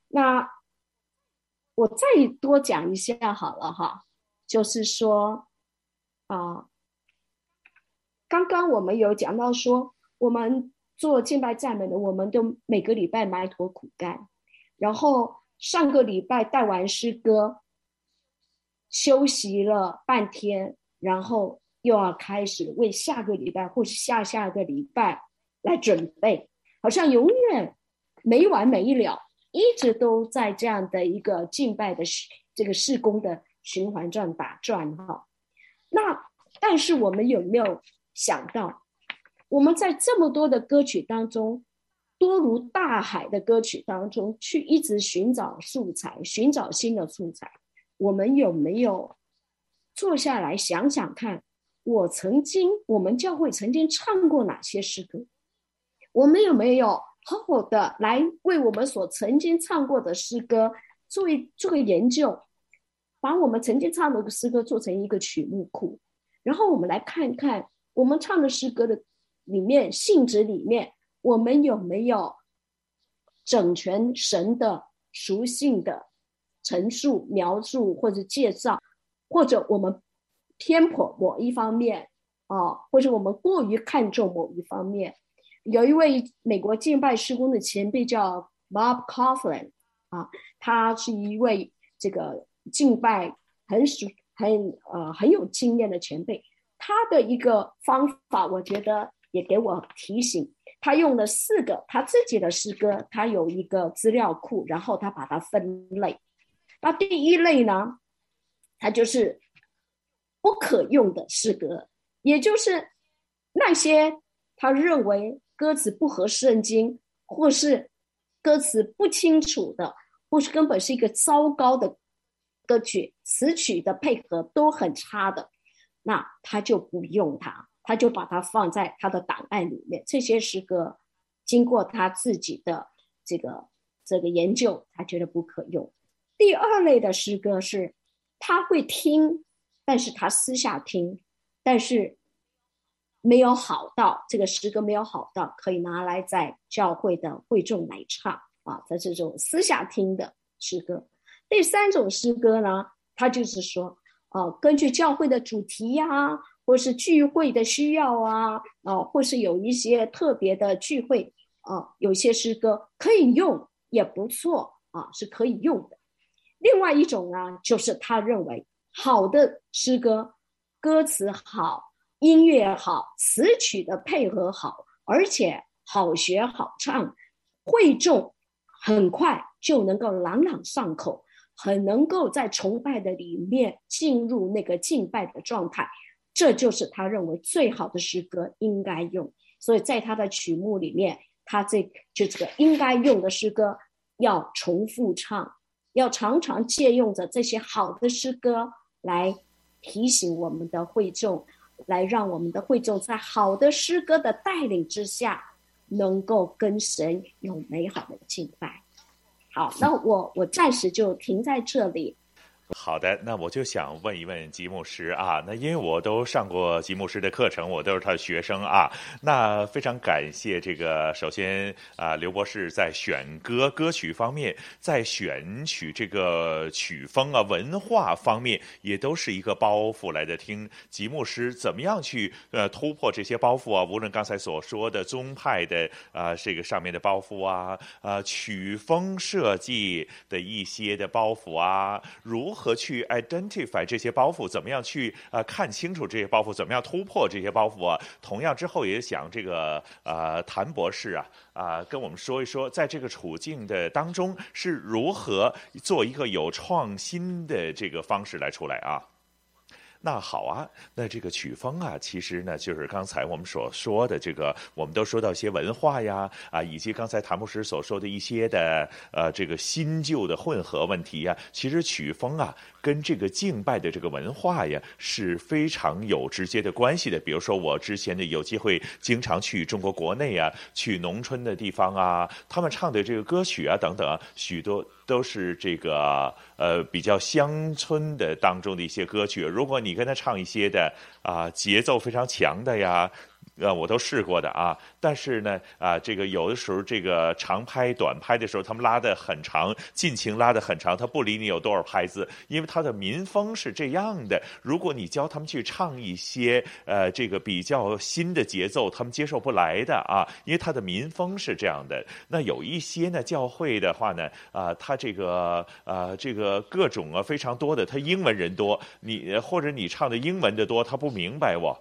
那我再多讲一下好了哈，就是说啊，刚刚我们有讲到说，我们做敬拜赞美的，我们都每个礼拜埋头苦干，然后上个礼拜带完诗歌。休息了半天，然后又要开始为下个礼拜或是下下个礼拜来准备，好像永远没完没了，一直都在这样的一个敬拜的这个事工的循环转打转哈。那但是我们有没有想到，我们在这么多的歌曲当中，多如大海的歌曲当中，去一直寻找素材，寻找新的素材。我们有没有坐下来想想看？我曾经，我们教会曾经唱过哪些诗歌？我们有没有好好的来为我们所曾经唱过的诗歌做一做个研究，把我们曾经唱的诗歌做成一个曲目库，然后我们来看看我们唱的诗歌的里面性质里面，我们有没有整全神的属性的？陈述、描述或者介绍，或者我们偏颇某一方面啊，或者我们过于看重某一方面。有一位美国敬拜事工的前辈叫 Bob Kauflin 啊，他是一位这个敬拜很熟、很呃很有经验的前辈。他的一个方法，我觉得也给我提醒。他用了四个他自己的诗歌，他有一个资料库，然后他把它分类。那第一类呢，他就是不可用的诗歌，也就是那些他认为歌词不合圣经，或是歌词不清楚的，或是根本是一个糟糕的歌曲，词曲的配合都很差的，那他就不用它，他就把它放在他的档案里面。这些诗歌经过他自己的这个这个研究，他觉得不可用。第二类的诗歌是，他会听，但是他私下听，但是没有好到这个诗歌没有好到可以拿来在教会的会众来唱啊，在这种私下听的诗歌。第三种诗歌呢，他就是说，啊，根据教会的主题呀、或是聚会的需要啊，啊，或是有一些特别的聚会啊，有些诗歌可以用，也不错啊，是可以用的。另外一种呢，就是他认为好的诗歌，歌词好，音乐好，词曲的配合好，而且好学好唱，会众很快就能够朗朗上口，很能够在崇拜的里面进入那个敬拜的状态，这就是他认为最好的诗歌应该用。所以在他的曲目里面，他这就这个应该用的诗歌要重复唱。要常常借用着这些好的诗歌来提醒我们的会众，来让我们的会众在好的诗歌的带领之下，能够跟神有美好的敬拜。好，那我我暂时就停在这里。好的，那我就想问一问吉牧师啊，那因为我都上过吉牧师的课程，我都是他的学生啊。那非常感谢这个，首先啊，刘博士在选歌歌曲方面，在选取这个曲风啊、文化方面，也都是一个包袱来的。听吉牧师怎么样去呃突破这些包袱啊？无论刚才所说的宗派的啊这个上面的包袱啊，啊曲风设计的一些的包袱啊，如何何去 identify 这些包袱？怎么样去、呃、看清楚这些包袱？怎么样突破这些包袱啊？同样之后也想这个呃谭、博士啊啊、跟我们说一说，在这个处境的当中是如何做一个有创新的这个方式来出来啊？那好啊，那这个曲风啊，其实呢，就是刚才我们所说的这个，我们都说到一些文化呀，啊，以及刚才谭牧师所说的一些的，呃，这个新旧的混合问题呀，其实曲风啊。跟这个敬拜的这个文化呀是非常有直接的关系的。比如说，我之前呢有机会经常去中国国内啊，去农村的地方啊，他们唱的这个歌曲啊等等啊，许多都是这个呃比较乡村的当中的一些歌曲。如果你跟他唱一些的啊节奏非常强的呀。呃，我都试过的啊，但是呢，啊，这个有的时候这个长拍、短拍的时候，他们拉得很长，尽情拉得很长，他不理你有多少拍子，因为他的民风是这样的。如果你教他们去唱一些呃这个比较新的节奏，他们接受不来的啊，因为他的民风是这样的。那有一些呢教会的话呢，啊，他这个啊这个各种啊非常多的，他英文人多，你或者你唱的英文的多，他不明白我。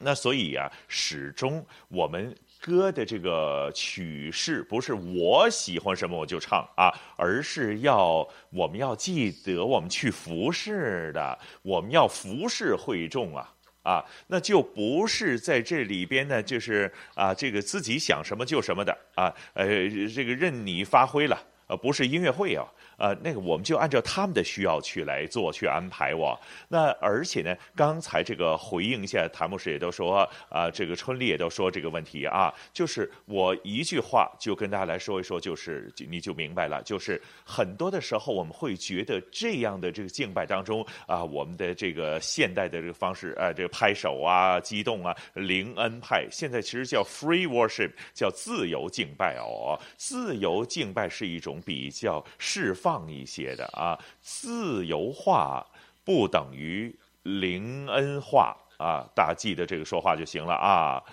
那所以呀、啊，始终我们歌的这个曲式不是我喜欢什么我就唱啊，而是要我们要记得我们去服侍的，我们要服侍会众啊啊，那就不是在这里边呢，就是啊这个自己想什么就什么的啊，呃这个任你发挥了，呃不是音乐会啊。呃，那个我们就按照他们的需要去来做，去安排我。那而且呢，刚才这个回应一下，谭牧师也都说啊、这个春丽也都说这个问题啊，就是我一句话就跟大家来说一说，就是你就明白了，就是很多的时候我们会觉得这样的这个敬拜当中啊，我们的这个现代的这个方式啊，这个拍手啊、激动啊、灵恩派，现在其实叫 free worship，叫自由敬拜哦。自由敬拜是一种比较释放。放一些的啊，自由化不等于灵恩化啊，大家记得这个说话就行了啊，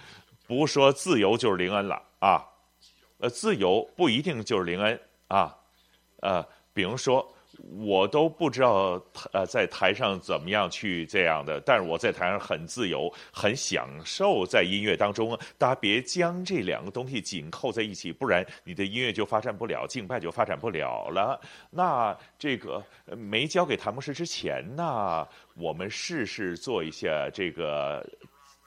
不说自由就是灵恩了啊，呃，自由不一定就是灵恩啊，呃，比如说。我都不知道，呃，在台上怎么样去这样的，但是我在台上很自由，很享受在音乐当中。大家别将这两个东西紧扣在一起，不然你的音乐就发展不了，敬拜就发展不了了。那这个没交给谭牧师之前呢，我们试试做一下这个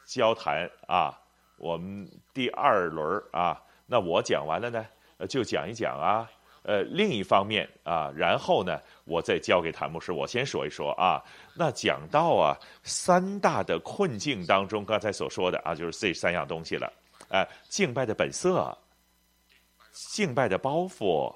交谈啊。我们第二轮啊，那我讲完了呢，就讲一讲啊。呃，另一方面啊，然后呢，我再交给谭牧师。我先说一说啊，那讲到啊，三大的困境当中，刚才所说的啊，就是这三样东西了。呃，敬拜的本色，敬拜的包袱，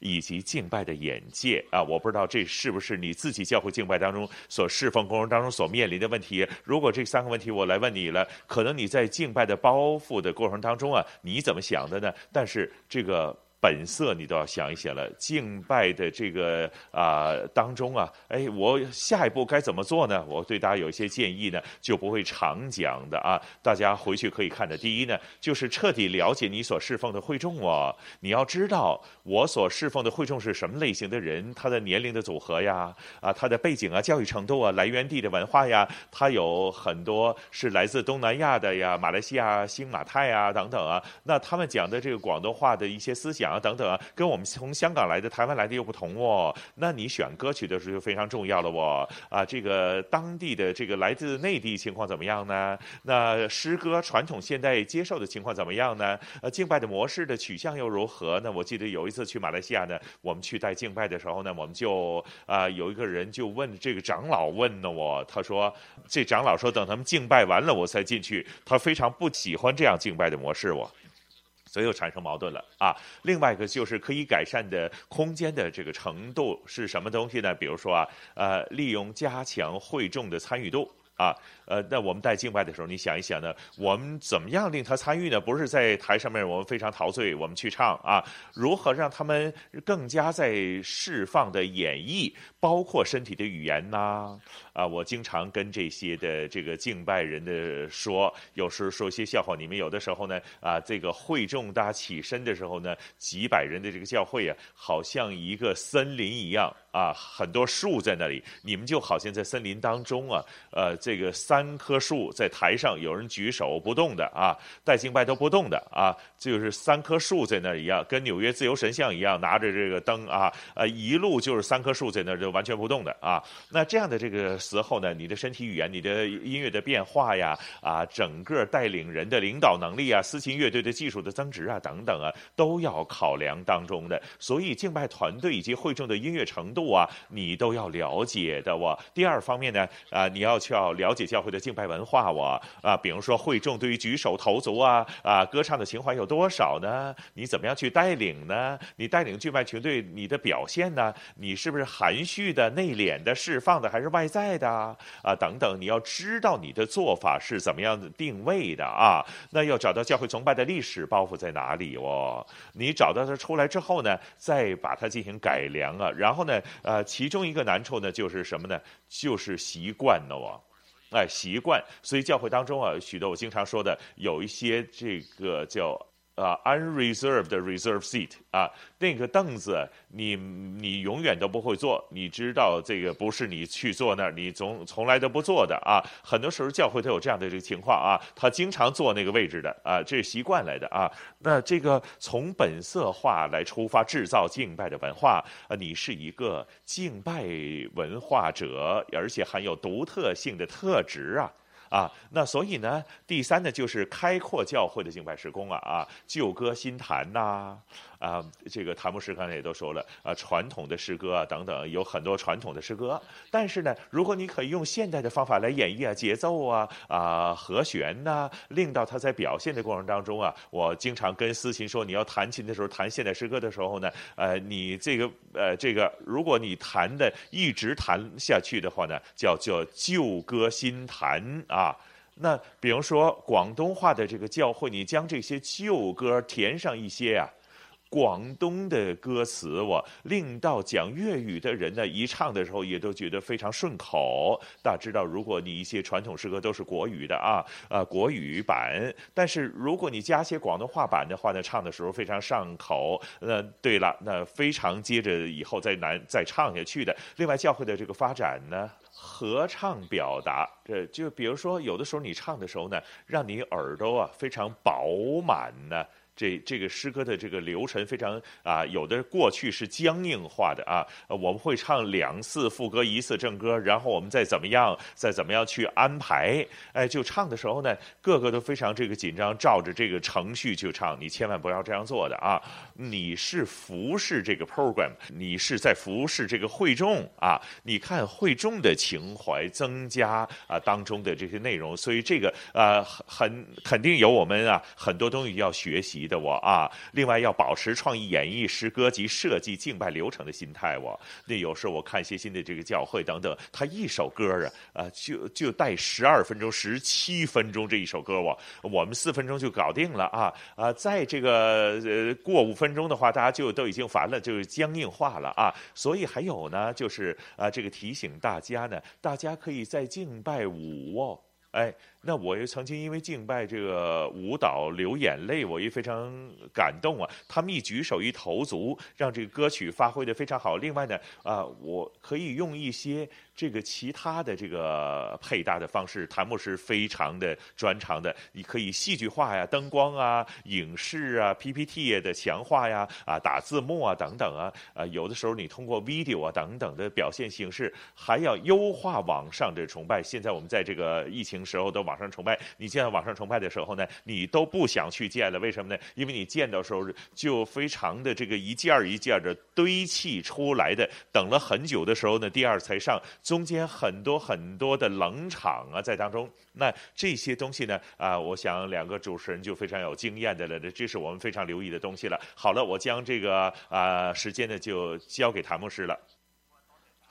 以及敬拜的眼界啊，我不知道这是不是你自己教会敬拜当中所侍奉过程当中所面临的问题。如果这三个问题我来问你了，可能你在敬拜的包袱的过程当中啊，你怎么想的呢？但是这个。本色你都要想一想了，敬拜的这个啊、当中啊，哎，我下一步该怎么做呢？我对大家有一些建议呢，就不会常讲的啊，大家回去可以看的。第一呢，就是彻底了解你所侍奉的会众哦，你要知道我所侍奉的会众是什么类型的人，他的年龄的组合呀，啊，他的背景啊，教育程度啊，来源地的文化呀，他有很多是来自东南亚的呀，马来西亚、新马泰啊等等啊，那他们讲的这个广东话的一些思想。啊，等等啊，跟我们从香港来的、台湾来的又不同哦。那你选歌曲的时候就非常重要了哦。啊，这个当地的这个来自内地情况怎么样呢？那诗歌传统现代接受的情况怎么样呢？呃，敬拜的模式的取向又如何呢？我记得有一次去马来西亚呢，我们去带敬拜的时候呢，我们就啊有一个人就问这个长老问呢我，他说这长老说等他们敬拜完了我才进去，他非常不喜欢这样敬拜的模式我。所以又产生矛盾了啊。另外一个就是可以改善的空间的这个程度是什么东西呢？比如说啊，呃，利用加强会众的参与度啊。呃，那我们带敬拜的时候，你想一想呢，我们怎么样令他参与呢？不是在台上面我们非常陶醉，我们去唱啊，如何让他们更加在释放的演绎，包括身体的语言呐？啊，我经常跟这些的这个敬拜人的说，有时候说一些笑话。你们有的时候呢，啊，这个会众大家起身的时候呢，几百人的这个教会啊，好像一个森林一样啊，很多树在那里，你们就好像在森林当中啊，呃，这个三。棵树在台上，有人举手不动的啊，带敬拜都不动的啊，就是三棵树在那一样，跟纽约自由神像一样，拿着这个灯啊，呃，一路就是三棵树在那就完全不动的啊。那这样的这个时候呢，你的身体语言、你的音乐的变化呀，啊，整个带领人的领导能力啊，司琴乐队的技术的增值啊，等等啊，都要考量当中的。所以敬拜团队以及会众的音乐程度度啊，你都要了解的哇。第二方面呢，啊，你要去要了解教会的敬拜文化，我啊，比如说会众对于举手投足啊啊歌唱的情怀有多少呢？你怎么样去带领呢？你带领敬拜群队，你的表现呢？你是不是含蓄的、内敛的、释放的，还是外在的啊？等等，你要知道你的做法是怎么样的定位的啊？那要找到教会崇拜的历史包袱在哪里哦？你找到它出来之后呢，再把它进行改良啊。然后呢，呃，其中一个难处呢，就是什么呢？就是习惯了哦。哎，习惯，所以教会当中啊，许多我经常说的，有一些这个叫。啊，unreserved reserve seat 啊，那个凳子你你永远都不会坐，你知道这个不是你去坐那儿，你从从来都不坐的啊。很多时候教会都有这样的这个情况啊，他经常坐那个位置的啊，这是习惯来的啊。那这个从本色化来出发，制造敬拜的文化啊，你是一个敬拜文化者，而且含有独特性的特质啊。啊，那所以呢，第三呢，就是开阔教会的敬拜事工啊啊，旧歌新弹呐，啊，这个谭牧师刚才也都说了啊，传统的诗歌啊等等，有很多传统的诗歌，但是呢，如果你可以用现代的方法来演绎啊，节奏啊啊和弦呐、令到他在表现的过程当中啊，我经常跟思琴说，你要弹琴的时候弹现代诗歌的时候呢，呃，你这个呃这个，如果你弹的一直弹下去的话呢，叫叫旧歌新弹。啊，那比如说广东话的这个教会，你将这些旧歌填上一些啊，广东的歌词，我令到讲粤语的人呢，一唱的时候也都觉得非常顺口。大家知道，如果你一些传统诗歌都是国语的啊，呃，国语版，但是如果你加些广东话版的话呢，唱的时候非常上口。那对了，那非常接着以后再难再唱下去的。另外，教会的这个发展呢？合唱表达，这就比如说，有的时候你唱的时候呢，让你耳朵啊非常饱满呢。这这个诗歌的这个流程非常啊，有的过去是僵硬化的啊，我们会唱两次副歌，一次正歌，然后我们再怎么样，再怎么样去安排，哎，就唱的时候呢，个个都非常这个紧张，照着这个程序去唱，你千万不要这样做的啊！你是服侍这个 program，你是在服侍这个会众啊，你看会众的情怀增加啊当中的这些内容，所以这个呃很肯定有我们啊很多东西要学习。的我啊，另外要保持创意演绎诗歌及设计敬拜流程的心态。我那有时候我看一些新的这个教会等等，他一首歌啊，啊就就带十二分钟、十七分钟这一首歌，我我们四分钟就搞定了啊啊，在这个呃过五分钟的话，大家就都已经烦了，就僵硬化了啊。所以还有呢，就是啊这个提醒大家呢，大家可以在敬拜舞哦，哎。那我也曾经因为敬拜这个舞蹈流眼泪，我也非常感动啊！他们一举手一投足，让这个歌曲发挥的非常好。另外呢，啊，我可以用一些这个其他的这个配搭的方式，弹幕是非常的专长的。你可以戏剧化呀，灯光啊，影视啊，PPT 的强化呀，啊，打字幕啊等等啊，啊，有的时候你通过 video 啊等等的表现形式，还要优化网上的崇拜。现在我们在这个疫情时候都。网上崇拜，你见到网上崇拜的时候呢，你都不想去见了，为什么呢？因为你见到时候就非常的这个一件一件的堆砌出来的，等了很久的时候呢，第二才上，中间很多很多的冷场啊在当中。那这些东西呢，啊，我想两个主持人就非常有经验的了，这是我们非常留意的东西了。好了，我将这个啊时间呢就交给谭牧师了。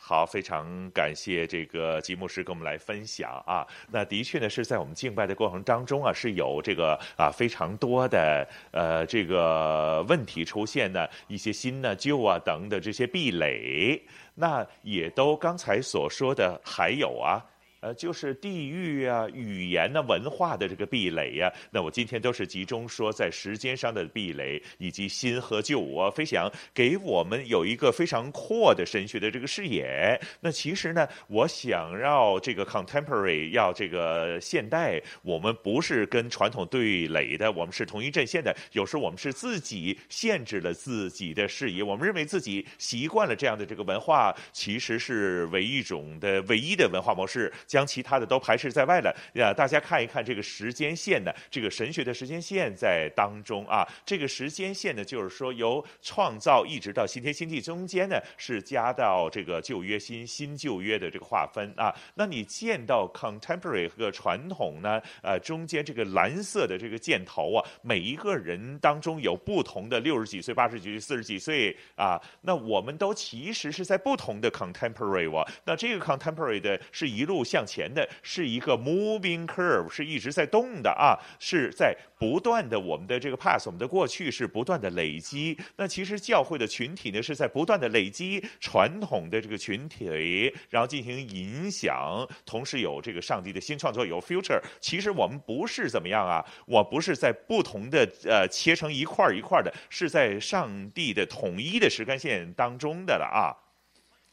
好，非常感谢这个吉牧师跟我们来分享啊。那的确呢，是在我们敬拜的过程当中啊，是有这个啊非常多的呃这个问题出现呢，一些新呢旧啊等等这些壁垒，那也都刚才所说的还有啊。呃，就是地域啊、语言呢、啊、文化的这个壁垒呀、啊。那我今天都是集中说在时间上的壁垒，以及新和旧。我非常给我们有一个非常阔的神学的这个视野。那其实呢，我想要这个 contemporary 要这个现代，我们不是跟传统对垒的，我们是同一阵线的。有时候我们是自己限制了自己的视野，我们认为自己习惯了这样的这个文化，其实是唯一种的唯一的文化模式。将其他的都排斥在外了呀！大家看一看这个时间线呢，这个神学的时间线在当中啊。这个时间线呢，就是说由创造一直到新天新地中间呢，是加到这个旧约新新旧约的这个划分啊。那你见到 contemporary 和传统呢？呃，中间这个蓝色的这个箭头啊，每一个人当中有不同的六十几岁、八十几岁、四十几岁啊。那我们都其实是在不同的 contemporary 啊。那这个 contemporary 的是一路向。向前的是一个 moving curve，是一直在动的啊，是在不断的我们的这个 past，我们的过去是不断的累积。那其实教会的群体呢，是在不断的累积传统的这个群体，然后进行影响，同时有这个上帝的新创作，有 future。其实我们不是怎么样啊，我不是在不同的呃切成一块一块的，是在上帝的统一的时间线当中的了啊。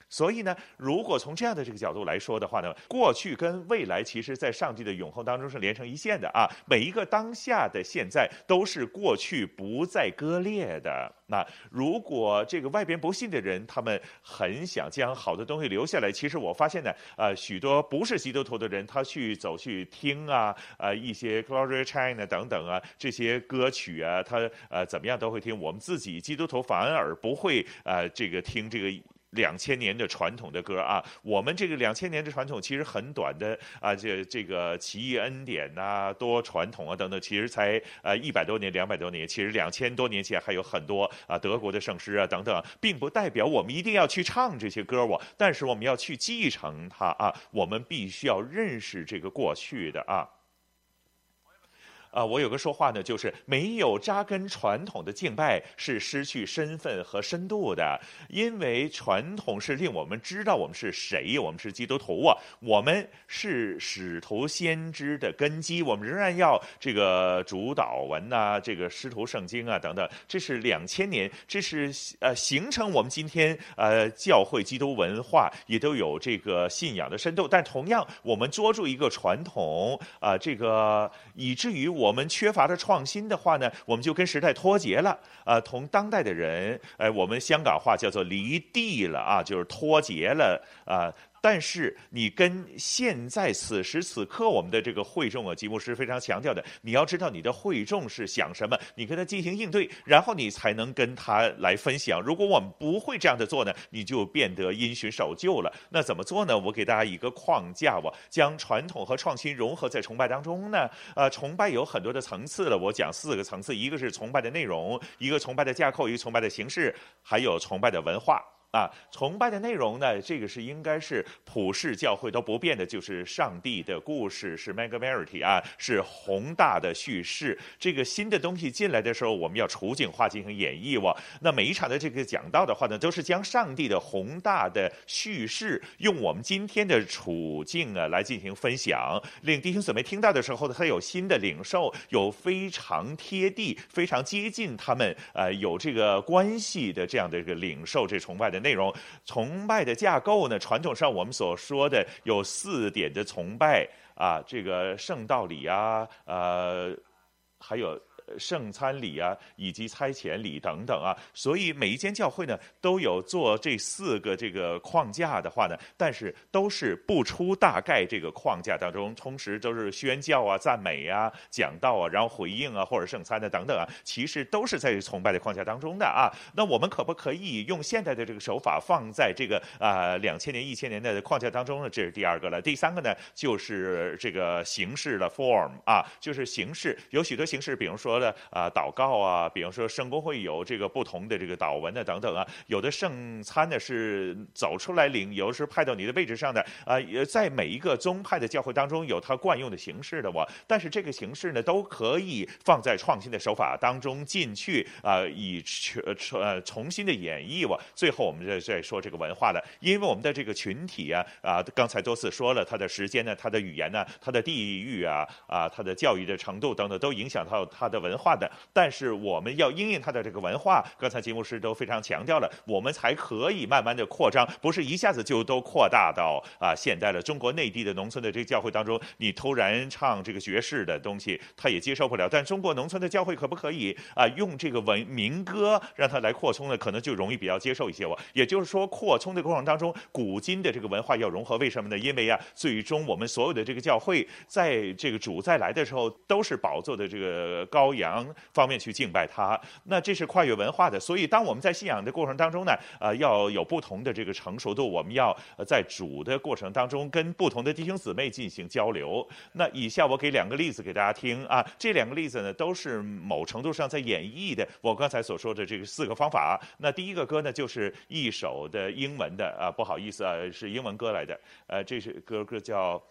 所以呢，如果从这样的这个角度来说的话呢，过去跟未来其实在上帝的永恒当中是连成一线的啊。每一个当下的现在都是过去不再割裂的。那如果这个外边不信的人，他们很想将好的东西留下来，其实我发现呢，呃，许多不是基督徒的人，他去走去听啊，呃，一些 Gloria China 等等啊这些歌曲啊，他呃怎么样都会听。我们自己基督徒反而不会呃这个听这个。两千年的传统的歌啊，我们这个两千年的传统其实很短的啊，这这个奇异恩典呐、多传统啊等等，其实才呃一百多年、两百多年，其实两千多年前还有很多啊德国的圣诗啊等等，并不代表我们一定要去唱这些歌我，但是我们要去继承它啊，我们必须要认识这个过去的啊。啊，我有个说话呢，就是没有扎根传统的敬拜是失去身份和深度的，因为传统是令我们知道我们是谁，我们是基督徒啊，我们是使徒先知的根基，我们仍然要这个主导文呐，这个师徒圣经啊等等，这是两千年，这是呃形成我们今天呃教会基督文化也都有这个信仰的深度，但同样我们捉住一个传统啊、这个以至于我。我们缺乏的创新的话呢，我们就跟时代脱节了呃，同当代的人，哎，我们香港话叫做离地了啊，就是脱节了啊。但是你跟现在此时此刻我们的这个会众啊，吉牧师非常强调的，你要知道你的会众是想什么，你跟他进行应对，然后你才能跟他来分享。如果我们不会这样的做呢，你就变得因循守旧了。那怎么做呢？我给大家一个框架，我将传统和创新融合在崇拜当中呢。呃，崇拜有很多的层次了，我讲四个层次，一个是崇拜的内容，一个崇拜的架构，一个崇拜的形式，还有崇拜的文化。啊，崇拜的内容呢，这个是应该是普世教会都不变的，就是上帝的故事，是 megaverity 啊，是宏大的叙事。这个新的东西进来的时候，我们要处境化进行演绎哇。那每一场的这个讲道的话呢，都是将上帝的宏大的叙事，用我们今天的处境啊来进行分享，令弟兄姊妹听到的时候呢，他有新的领受，有非常贴地、非常接近他们呃有这个关系的这样的一个领受，这崇拜的。内容崇拜的架构呢？传统上我们所说的有四点的崇拜啊，这个圣道理啊，呃，还有圣餐礼啊，以及差遣礼等等啊。所以每一间教会呢，都有做这四个这个框架的话呢，但是都是不出大概这个框架当中，同时都是宣教啊、赞美啊、讲道啊，然后回应啊，或者圣餐的等等啊，其实都是在崇拜的框架当中的啊。那我们可不可以用现代的这个手法放在这个啊两千年、一千年的框架当中呢？这是第二个了。第三个呢，就是这个形式的 form 啊，就是形式有许多形式，比如说的啊祷告啊，比如说圣公会有这个不同的这个祷文的等等啊，有的圣餐呢是走出来领，有的是派到你的位置上的啊，也在每一个宗派的教会当中有它惯用的形式的我，但是这个形式呢都可以放在创新的手法当中进去啊，以全呃重新的演绎我。最后我们再再说这个文化的，因为我们的这个群体啊啊，刚才多次说了，它的时间呢，它的语言呢，它的地域啊啊，它的教育的程度等等，都影响到它的文化的。但是我们要因应它的这个文化，刚才节目师都非常强调了，我们才可以慢慢的扩张，不是一下子就都扩大到啊现在的中国内地的农村的这个教会当中，你突然唱这个爵士的东西，他也接受不了。但中国农村的教会可不可以啊用这个文民歌让他来扩充呢？可能就容易比较接受一些。我也就是说，扩充的过程当中，古今的这个文化要融合。为什么呢？因为啊，最终我们所有的这个教会，在这个主再来的时候，都是宝座的这个高羊方面去敬拜他。那这是跨越文化的。所以，当我们在信仰的过程当中呢，呃，要有不同的这个成熟度。我们要在主的过程当中，跟不同的弟兄姊妹进行交流。那以下我给两个例子给大家听啊，这两个例子呢，都是某程度上在演绎的我刚才所说的这个四个方法。那第一个歌呢，就是一首的英文的啊，不好意思啊，是英文歌来的。呃，这是歌歌叫。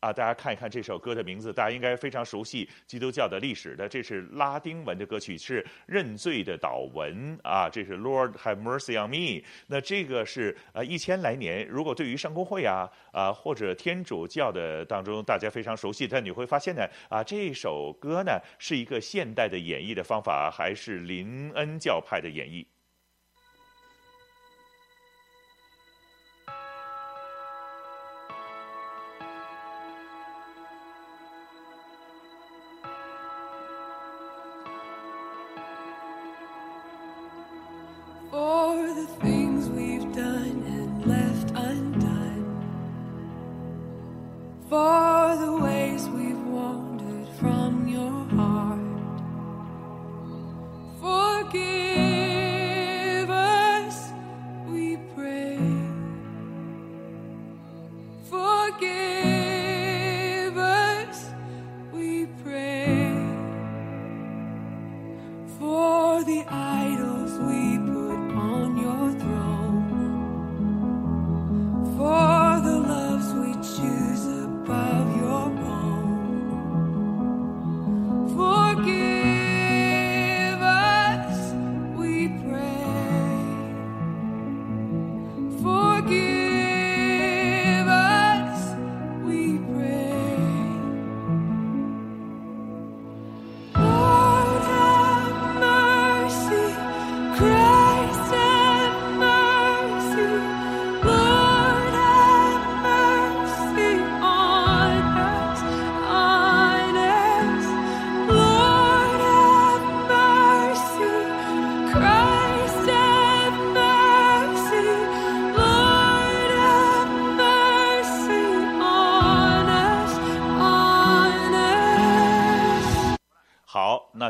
啊，大家看一看这首歌的名字，大家应该非常熟悉基督教的历史的。这是拉丁文的歌曲，是认罪的祷文啊。这是 Lord have mercy on me。那这个是呃一千来年，如果对于圣公会啊啊或者天主教的当中大家非常熟悉，但你会发现呢啊这首歌呢是一个现代的演绎的方法，还是林恩教派的演绎。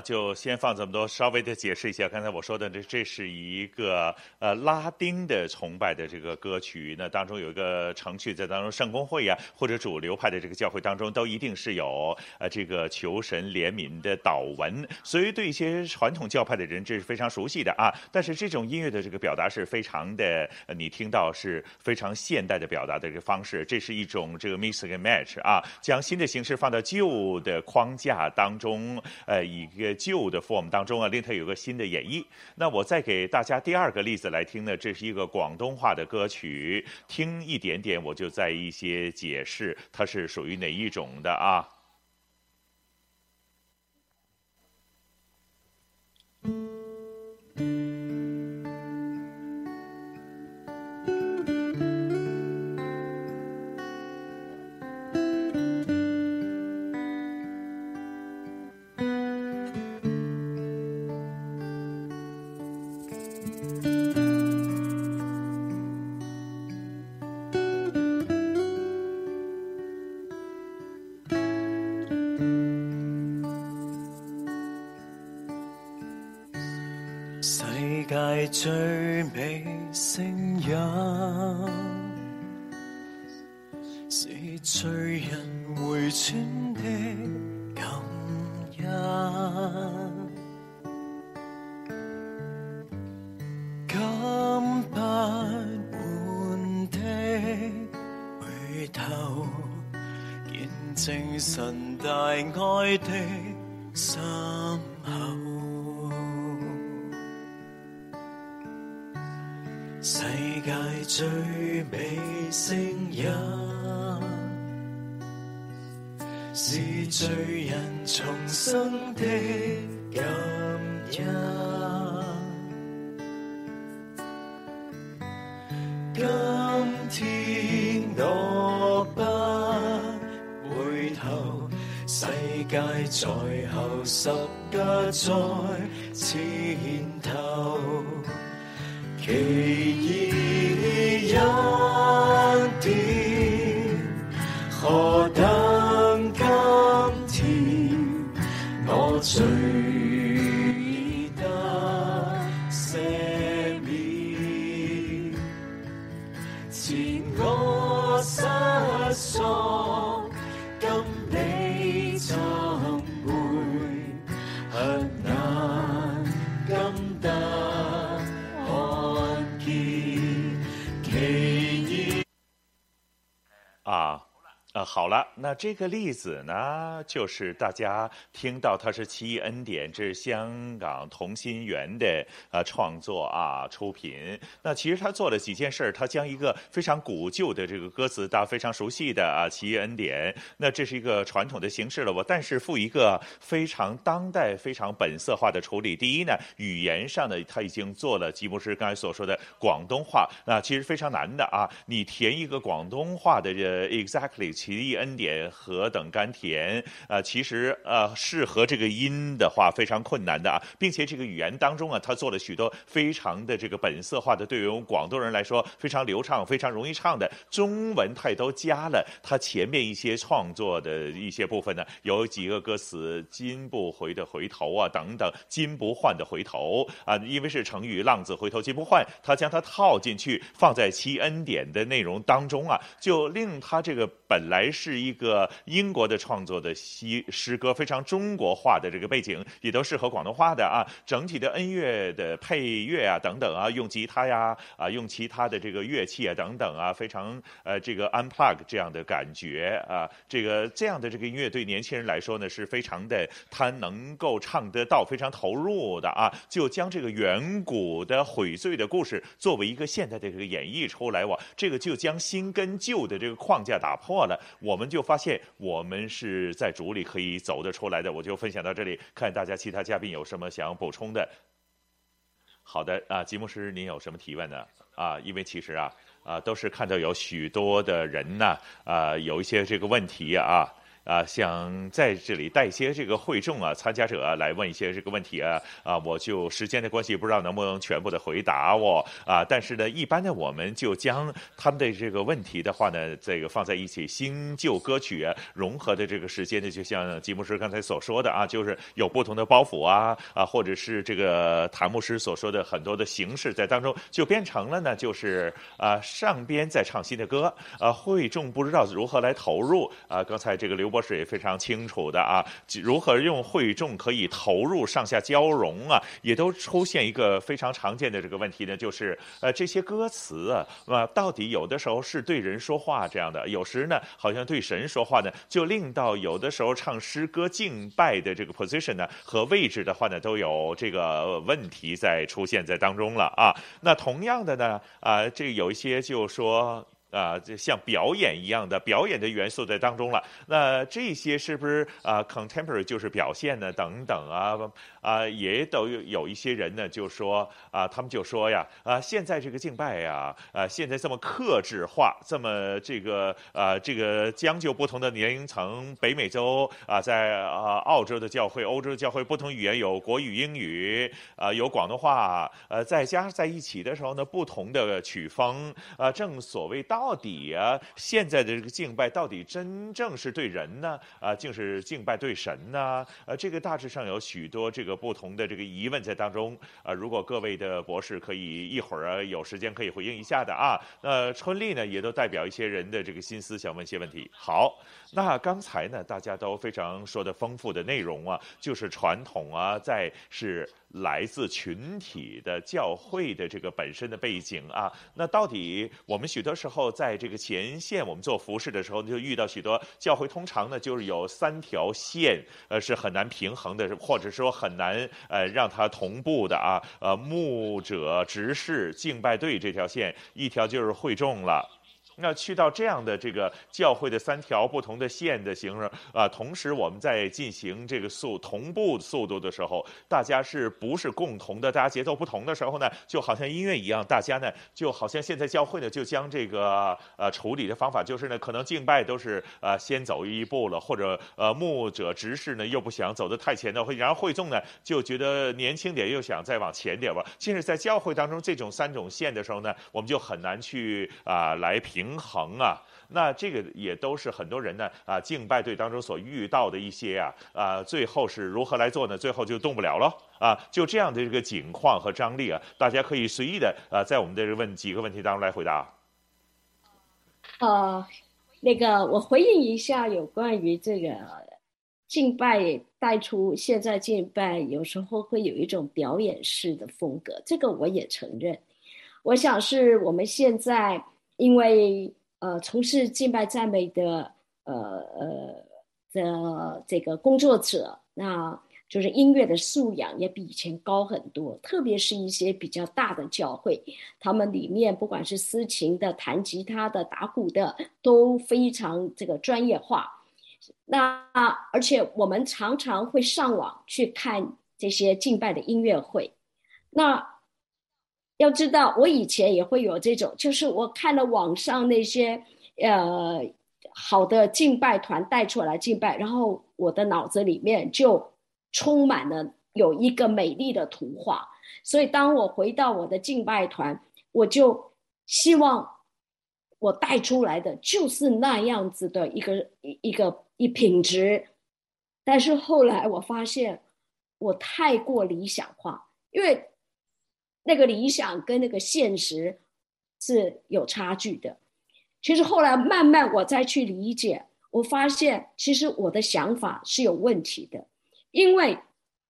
就先放这么多，稍微的解释一下。刚才我说的这，这是一个呃拉丁的崇拜的这个歌曲。那当中有一个程序在当中，圣公会呀、或者主流派的这个教会当中，都一定是有呃这个求神怜悯的祷文。所以对一些传统教派的人，这是非常熟悉的啊。但是这种音乐的这个表达是非常的，你听到是非常现代的表达的这个方式。这是一种这个 mix and match 啊，将新的形式放到旧的框架当中，呃一个。旧的 form 当中啊，令它有个新的演绎。那我再给大家第二个例子来听呢，这是一个广东话的歌曲，听一点点，我就在一些解释，它是属于哪一种的啊。这个例子呢，就是大家听到它是奇异恩典，这是香港同心圆的呃创作啊出品。那其实他做了几件事儿，他将一个非常古旧的这个歌词，大家非常熟悉的啊奇异恩典，那这是一个传统的形式了，我但是赋一个非常当代、非常本色化的处理。第一呢，语言上呢，他已经做了吉牧师刚才所说的广东话，那其实非常难的啊，你填一个广东话的这 exactly。奇异恩典何等甘甜啊！其实呃，适合这个音的话非常困难的啊，并且这个语言当中啊，他做了许多非常的这个本色化的，对于我们广东人来说非常流畅、非常容易唱的中文，他也都加了他前面一些创作的一些部分呢。有几个歌词“金不回的回头”啊等等，“金不换的回头”啊，因为是成语“浪子回头金不换”，他将它套进去放在七恩典的内容当中啊，就令他这个本。来是一个英国的创作的诗诗歌，非常中国化的这个背景，也都适合广东话的啊。整体的音乐的配乐啊等等啊，用吉他呀啊，用其他的这个乐器啊等等啊，非常呃这个 unplug 这样的感觉啊。这个这样的这个音乐对年轻人来说呢，是非常的，他能够唱得到，非常投入的啊。就将这个远古的悔罪的故事作为一个现代的这个演绎出来，哇，这个就将新跟旧的这个框架打破了。我们就发现，我们是在组里可以走得出来的。我就分享到这里，看大家其他嘉宾有什么想补充的。好的啊，吉牧师，您有什么提问呢？啊，因为其实啊啊，都是看到有许多的人呢啊，有一些这个问题啊。啊，想在这里带一些这个会众啊、参加者啊来问一些这个问题啊，啊，我就时间的关系，不知道能不能全部的回答我啊。但是呢，一般呢，我们就将他们的这个问题的话呢，这个放在一起，新旧歌曲融合的这个时间呢，就像吉牧师刚才所说的啊，就是有不同的包袱啊啊，或者是这个谭牧师所说的很多的形式在当中，就变成了呢，就是啊上边在唱新的歌啊，会众不知道如何来投入啊。刚才这个刘。博士也非常清楚的啊，如何用会众可以投入上下交融啊，也都出现一个非常常见的这个问题呢，就是呃这些歌词啊，啊到底有的时候是对人说话这样的，有时呢好像对神说话呢，就令到有的时候唱诗歌敬拜的这个 position 呢和位置的话呢都有这个问题在出现在当中了啊。那同样的呢啊，这有一些就说。啊，就像表演一样的表演的元素在当中了。那这些是不是啊，contemporary 就是表现呢？等等啊啊，也都有一些人呢，就说啊，他们就说呀啊，现在这个敬拜呀啊，现在这么克制化，这么这个啊，这个将就不同的年龄层，北美洲啊，在啊澳洲的教会、欧洲的教会，不同语言有国语、英语啊，有广东话，呃，再加在一起的时候呢，不同的曲风啊，正所谓道。到底啊，现在的这个敬拜到底真正是对人呢，啊，竟是敬拜对神呢？呃，这个大致上有许多这个不同的这个疑问在当中。啊，如果各位的博士可以一会儿啊有时间可以回应一下的啊。那春丽呢，也都代表一些人的这个心思，想问些问题。好，那刚才呢，大家都非常说的丰富的内容啊，就是传统啊，在是。来自群体的教会的这个本身的背景啊，那到底我们许多时候在这个前线，我们做服饰的时候，就遇到许多教会，通常呢就是有三条线，呃，是很难平衡的，或者说很难呃让它同步的啊，呃，牧者、执事、敬拜队这条线，一条就是会众了。那去到这样的这个教会的三条不同的线的形式啊，同时我们在进行这个速同步速度的时候，大家是不是共同的？大家节奏不同的时候呢，就好像音乐一样，大家呢就好像现在教会呢就将这个呃处理的方法就是呢，可能敬拜都是呃先走一步了，或者呃牧者执事呢又不想走得太前的，然后会众呢就觉得年轻点又想再往前点吧。其实，在教会当中这种三种线的时候呢，我们就很难去啊、来平。平衡啊，那这个也都是很多人呢啊敬拜队当中所遇到的一些啊啊，最后是如何来做呢？最后就动不了了啊，就这样的这个景况和张力啊，大家可以随意的啊，在我们的问几个问题当中来回答。呃，那个我回应一下有关于这个敬拜带出现在敬拜有时候会有一种表演式的风格，这个我也承认。我想是我们现在。因为呃，从事敬拜赞美的呃呃的这个工作者，那就是音乐的素养也比以前高很多。特别是一些比较大的教会，他们里面不管是司琴的、弹吉他的、打鼓的，都非常这个专业化。那而且我们常常会上网去看这些敬拜的音乐会，那。要知道，我以前也会有这种，就是我看了网上那些呃好的敬拜团带出来敬拜，然后我的脑子里面就充满了有一个美丽的图画，所以当我回到我的敬拜团，我就希望我带出来的就是那样子的一个一一个一品质，但是后来我发现我太过理想化，因为。那个理想跟那个现实是有差距的。其实后来慢慢我再去理解，我发现其实我的想法是有问题的。因为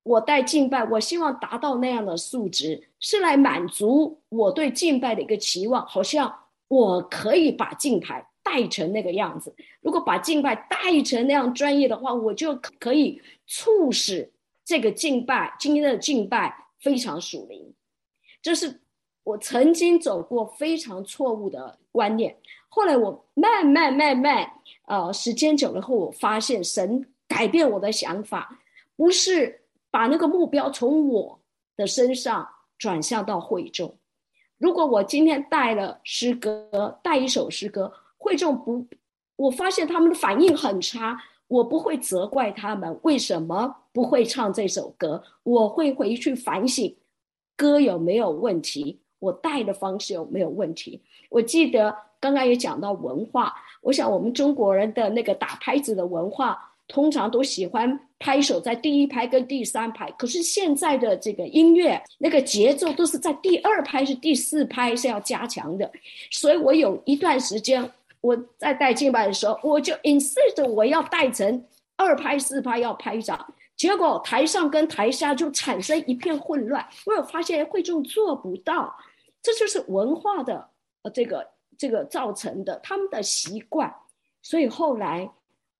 我带敬拜，我希望达到那样的素质，是来满足我对敬拜的一个期望，好像我可以把敬拜带成那个样子。如果把敬拜带成那样专业的话，我就可以促使这个敬拜，今天的敬拜非常属灵。这是我曾经走过非常错误的观念。后来我慢慢慢慢，呃，时间久了后，我发现神改变我的想法，不是把那个目标从我的身上转向到会众。如果我今天带了诗歌，带一首诗歌，会众不，我发现他们的反应很差，我不会责怪他们为什么不会唱这首歌，我会回去反省。歌有没有问题？我带的方式有没有问题？我记得刚刚也讲到文化，我想我们中国人的那个打拍子的文化，通常都喜欢拍手在第一拍跟第三拍。可是现在的这个音乐，那个节奏都是在第二拍是第四拍是要加强的。所以我有一段时间我在带敬拜的时候，我就 insist 我要带成二拍四拍要拍掌。结果台上跟台下就产生一片混乱，我有发现会众做不到，这就是文化的呃这个这个造成的他们的习惯，所以后来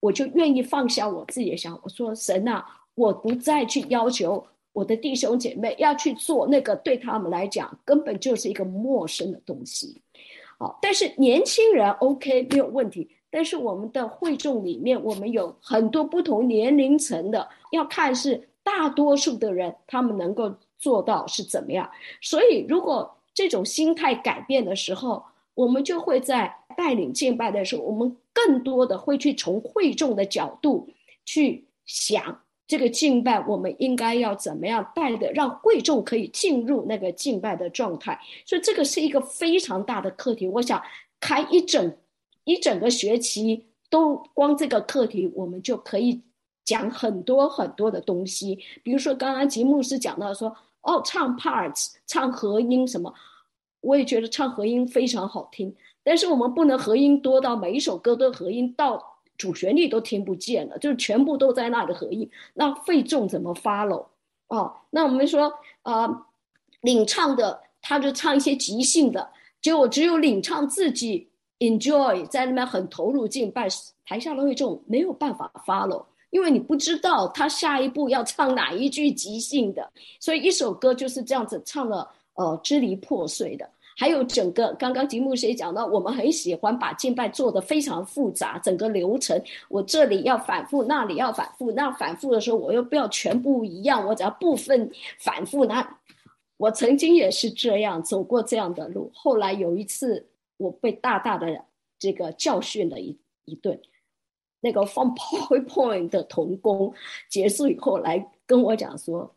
我就愿意放下我自己的想法，我说神啊，我不再去要求我的弟兄姐妹要去做那个对他们来讲根本就是一个陌生的东西，好，但是年轻人 OK 没有问题。但是我们的会众里面，我们有很多不同年龄层的，要看是大多数的人他们能够做到是怎么样。所以，如果这种心态改变的时候，我们就会在带领敬拜的时候，我们更多的会去从会众的角度去想这个敬拜，我们应该要怎么样带的，让会众可以进入那个敬拜的状态。所以，这个是一个非常大的课题。我想。开一整一整个学期，都光这个课题，我们就可以讲很多很多的东西。比如说，刚刚吉牧师讲到说，哦，唱 parts，唱和音什么，我也觉得唱和音非常好听。但是我们不能和音多到每一首歌都和音到主旋律都听不见了，就是全部都在那里和音，那会众怎么 follow？哦，那我们说，呃，领唱的他就唱一些即兴的，结果只有领唱自己 enjoy 在那边很投入敬拜，台下的会众没有办法 follow，因为你不知道他下一步要唱哪一句即兴的，所以一首歌就是这样子唱了，呃，支离破碎的。还有整个刚刚吉牧师也讲到，我们很喜欢把敬拜做得非常复杂，整个流程我这里要反复，那里要反复，那反复的时候我又不要全部一样，我只要部分反复。那我曾经也是这样走过这样的路，后来有一次我被大大的这个教训了一一顿，那个放 *laughs* PowerPoint 的同工结束以后来跟我讲说，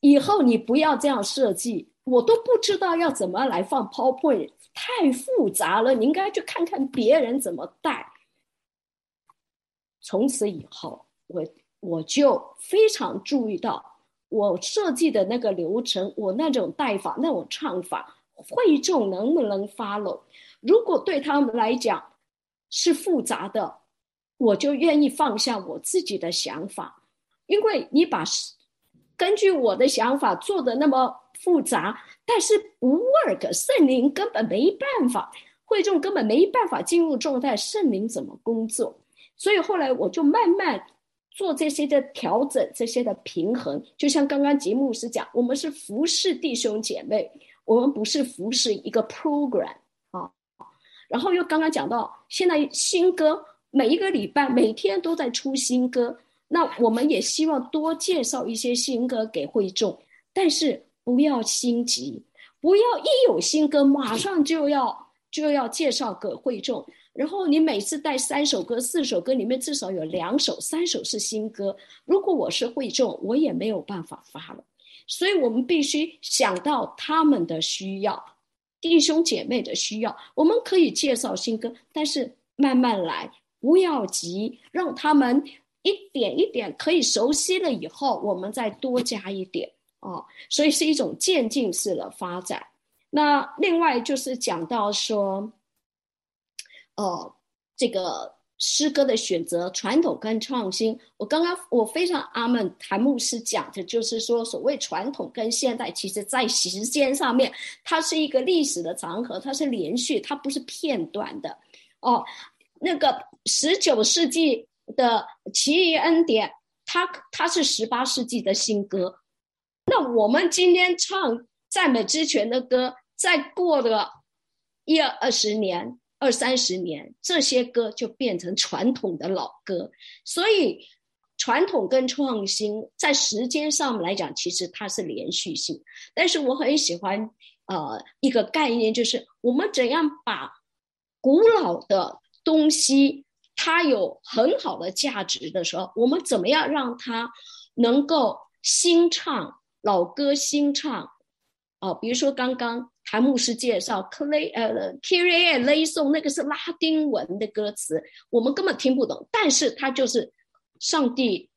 以后你不要这样设计。我都不知道要怎么来放 PowerPoint，太复杂了。你应该去看看别人怎么带。从此以后，我我就非常注意到我设计的那个流程，我那种带法、那种唱法，会众能不能 follow？如果对他们来讲是复杂的，我就愿意放下我自己的想法，因为你把根据我的想法做的那么。复杂，但是不 work，圣灵根本没办法，会众根本没办法进入状态，圣灵怎么工作？所以后来我就慢慢做这些的调整，这些的平衡。就像刚刚吉牧师讲，我们是服侍弟兄姐妹，我们不是服侍一个 program 啊。然后又刚刚讲到，现在新歌每一个礼拜每天都在出新歌，那我们也希望多介绍一些新歌给会众，但是。不要心急，不要一有新歌马上就要就要介绍给会众，然后你每次带三首歌、四首歌，里面至少有两首、三首是新歌。如果我是会众，我也没有办法发了。所以我们必须想到他们的需要，弟兄姐妹的需要。我们可以介绍新歌，但是慢慢来，不要急，让他们一点一点可以熟悉了以后，我们再多加一点。哦，所以是一种渐进式的发展。那另外就是讲到说，呃，这个诗歌的选择，传统跟创新。我刚刚我非常阿门，谭牧师讲的就是说，所谓传统跟现代，其实在时间上面，它是一个历史的长河，它是连续，它不是片段的。哦，那个十九世纪的奇异恩典，它它是十八世纪的新歌。那我们今天唱赞美之泉的歌，再过了一二十年、二三十年，这些歌就变成传统的老歌。所以，传统跟创新在时间上来讲，其实它是连续性。但是我很喜欢呃一个概念，就是我们怎样把古老的东西，它有很好的价值的时候，我们怎么样让它能够新唱。老歌新唱，哦，比如说刚刚谭牧师介绍 Clay 呃，Kyrie Le Song 那个是拉丁文的歌词，我们根本听不懂，但是它就是上帝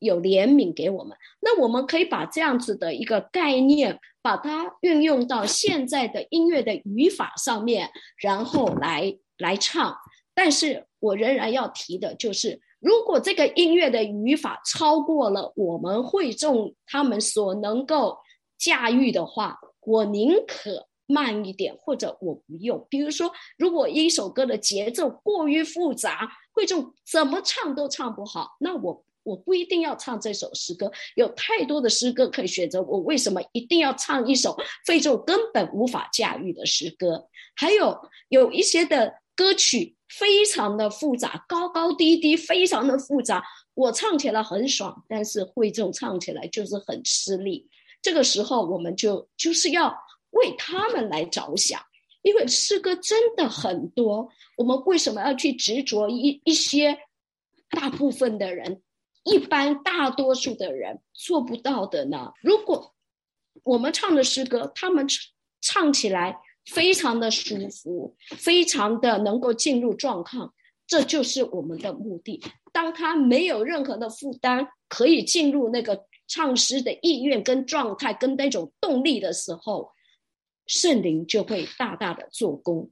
有怜悯给我们。那我们可以把这样子的一个概念，把它运用到现在的音乐的语法上面，然后来来唱。但是我仍然要提的就是。如果这个音乐的语法超过了我们会众他们所能够驾驭的话，我宁可慢一点，或者我不用。比如说，如果一首歌的节奏过于复杂，会众怎么唱都唱不好，那我我不一定要唱这首诗歌。有太多的诗歌可以选择，我为什么一定要唱一首会众根本无法驾驭的诗歌？还有有一些的歌曲。非常的复杂，高高低低，非常的复杂。我唱起来很爽，但是会众唱起来就是很吃力。这个时候，我们就就是要为他们来着想，因为诗歌真的很多。我们为什么要去执着一一些大部分的人，一般大多数的人做不到的呢？如果我们唱的诗歌，他们唱起来非常的舒服，非常的能够进入状况，这就是我们的目的。当他没有任何的负担，可以进入那个唱诗的意愿跟状态跟那种动力的时候，圣灵就会大大的做工。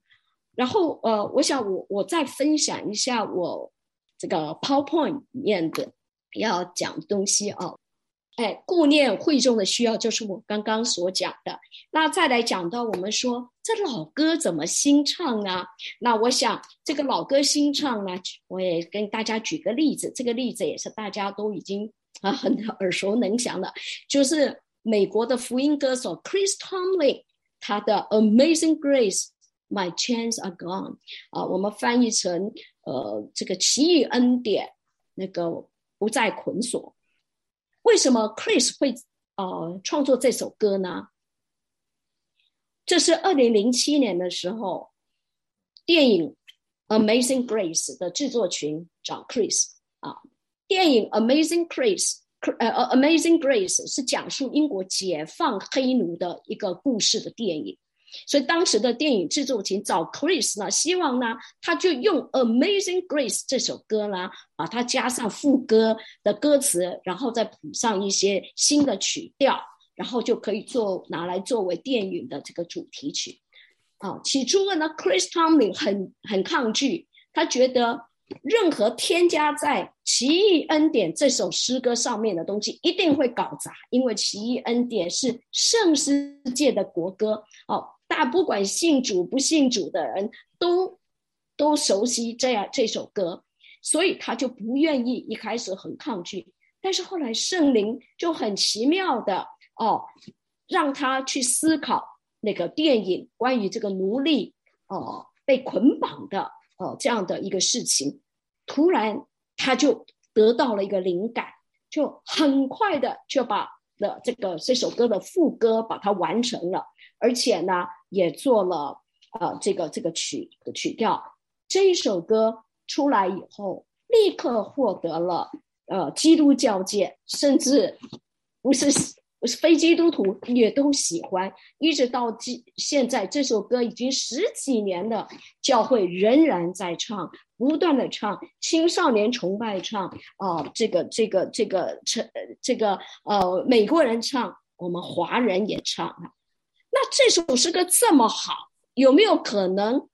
然后，呃，我想我我再分享一下我这个 PowerPoint 里面的要讲东西啊。哎，顾念会众的需要，就是我刚刚所讲的。那再来讲到我们说这老歌怎么新唱呢？那我想这个老歌新唱呢，我也跟大家举个例子。这个例子也是大家都已经啊很耳熟能详的，就是美国的福音歌手 Chris Tomlin 他的 Amazing Grace My Chains Are Gone 啊，我们翻译成呃这个奇异恩典，那个不再捆锁。为什么 Chris 会呃创作这首歌呢？这是二零零七年的时候，电影《Amazing Grace》的制作群找 Chris 啊。电影《Amazing Grace》 呃，《Amazing Grace》是讲述英国解放黑奴的一个故事的电影。所以当时的电影制作群找 Chris 呢，希望呢，他就用《Amazing Grace》这首歌呢，把它加上副歌的歌词，然后再补上一些新的曲调，然后就可以做拿来作为电影的这个主题曲。啊，起初呢，Chris Tomlin 很很抗拒，他觉得任何添加在《奇异恩典》这首诗歌上面的东西一定会搞砸，因为《奇异恩典》是圣世界的国歌。哦。大不管信主不信主的人都都熟悉这样这首歌，所以他就不愿意，一开始很抗拒，但是后来圣灵就很奇妙的哦，让他去思考那个电影关于这个奴隶哦被捆绑的哦这样的一个事情，突然他就得到了一个灵感，就很快的就把的这个这首歌的副歌把它完成了。而且呢，也做了呃这个这个曲的曲调。这一首歌出来以后，立刻获得了呃基督教界，甚至不是非基督徒也都喜欢。一直到今现在，这首歌已经十几年了，教会仍然在唱，不断的唱，青少年崇拜唱啊、这个这个这个这这个呃美国人唱，我们华人也唱啊。那这首诗歌这么好，有没有可能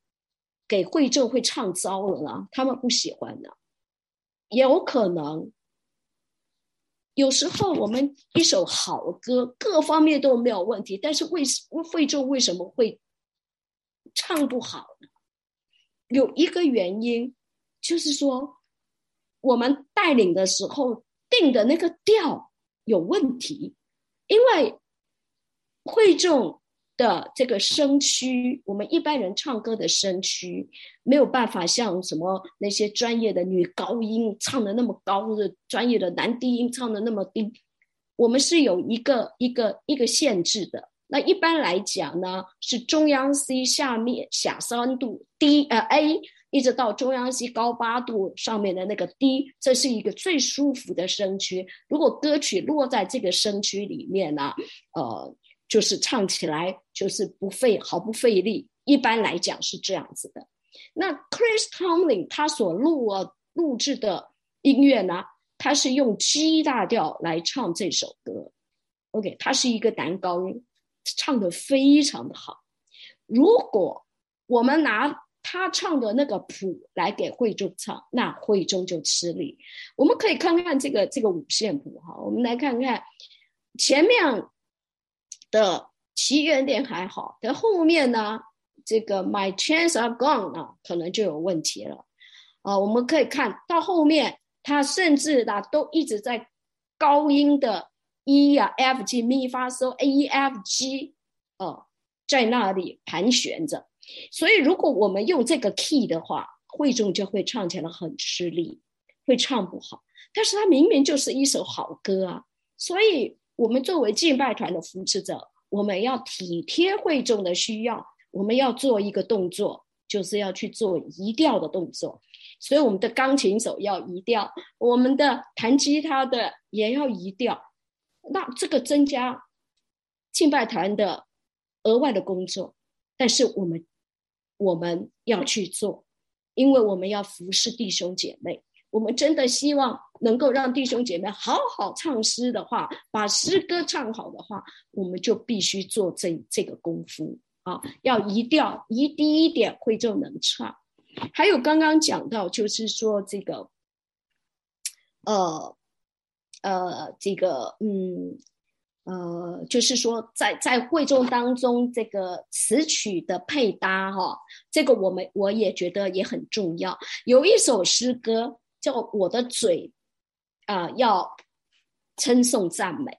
给会众会唱糟了呢？他们不喜欢的，有可能。有时候我们一首好歌，各方面都没有问题，但是为会众为什么会唱不好呢？有一个原因，就是说我们带领的时候定的那个调有问题，因为会众。的这个声区，我们一般人唱歌的声区没有办法像什么那些专业的女高音唱的那么高或者，专业的男低音唱的那么低，我们是有一个一个一个限制的。那一般来讲呢，是中央 C 下面下三度 D 呃 A，一直到中央 C 高八度上面的那个 D，这是一个最舒服的声区。如果歌曲落在这个声区里面呢，呃。就是唱起来就是不费毫不费力，一般来讲是这样子的。那 Chris Tomlin 他所录啊录制的音乐呢，他是用 G 大调来唱这首歌。OK，他是一个男高音，唱的非常的好。如果我们拿他唱的那个谱来给会众唱，那会众就吃力。我们可以看看这个这个五线谱哈，我们来看看前面。的起源点还好，但后面呢，这个 My chance are gone 呢，可能就有问题了。啊、我们可以看到后面，他甚至呢都一直在高音的 E 啊、F、G、咪、发、嗦、A、E、F、G，哦，在那里盘旋着。所以，如果我们用这个 key 的话，会众就会唱起来很吃力，会唱不好。但是它明明就是一首好歌啊，所以。我们作为敬拜团的扶持者，我们要体贴会众的需要，我们要做一个动作，就是要去做移调的动作。所以我们的钢琴手要移调，我们的弹吉他的也要移调。那这个增加敬拜团的额外的工作，但是我们我们要去做，因为我们要服侍弟兄姐妹。我们真的希望能够让弟兄姐妹好好唱诗的话，把诗歌唱好的话，我们就必须做这这个功夫啊！要一调一低一点，会就能唱。还有刚刚讲到，就是说这个，呃，呃，这个，嗯，呃，就是说在在会众当中，这个词曲的配搭，哈，这个我们我也觉得也很重要。有一首诗歌叫我的嘴，啊、要称颂赞美。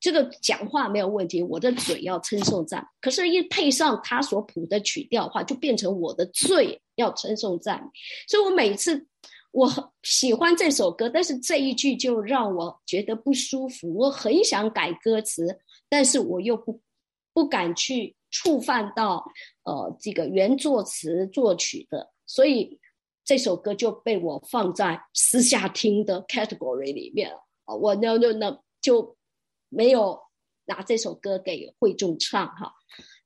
这个讲话没有问题，我的嘴要称颂赞，可是，一配上他所谱的曲调话，就变成我的罪要称颂赞。所以我每次我很喜欢这首歌，但是这一句就让我觉得不舒服。我很想改歌词，但是我又不不敢去触犯到呃这个原作词作曲的，所以这首歌就被我放在私下听的 category 里面了。我 no no no 就。没有拿这首歌给会众唱哈，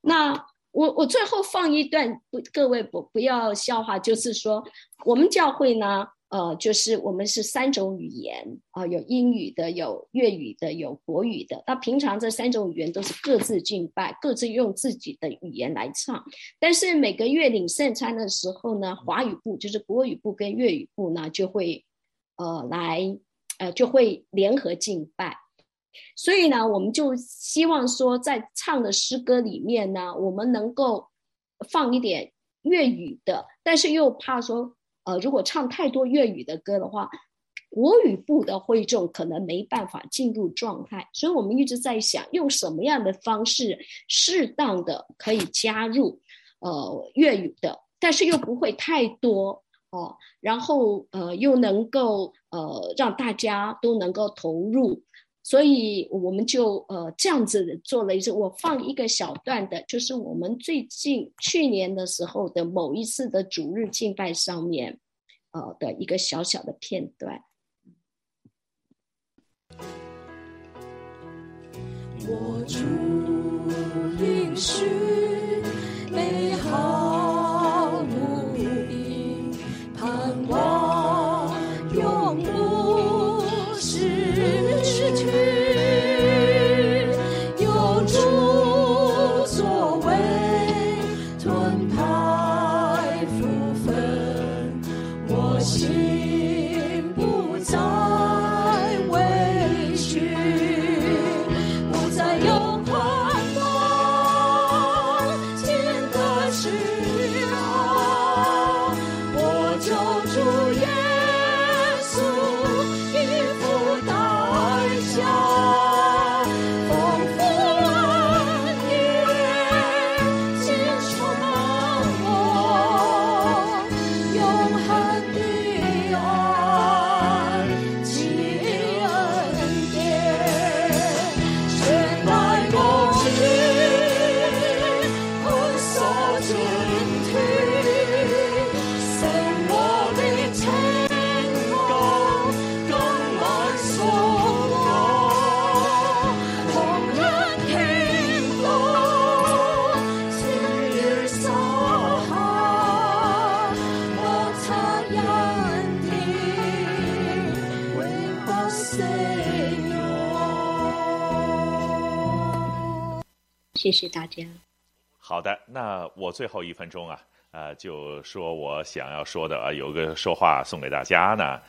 那我我最后放一段，不各位不不要笑话，就是说我们教会呢，呃，就是我们是三种语言啊，有英语的，有粤语的，有国语的。那平常这三种语言都是各自敬拜，各自用自己的语言来唱。但是每个月领圣餐的时候呢，华语部就是国语部跟粤语部呢就会呃来呃就会联合敬拜。所以呢，我们就希望说，在唱的诗歌里面呢，我们能够放一点粤语的，但是又怕说，呃，如果唱太多粤语的歌的话，国语部的会众可能没办法进入状态。所以我们一直在想，用什么样的方式，适当的可以加入呃粤语的，但是又不会太多哦，然后呃又能够呃让大家都能够投入。所以我们就呃这样子做了一次，我放一个小段的，就是我们最近去年的时候的某一次的主日敬拜上面，呃的一个小小的片段。我主应许谢谢大家。好的，那我最后一分钟啊，呃，就说我想要说的啊，有个说话送给大家呢，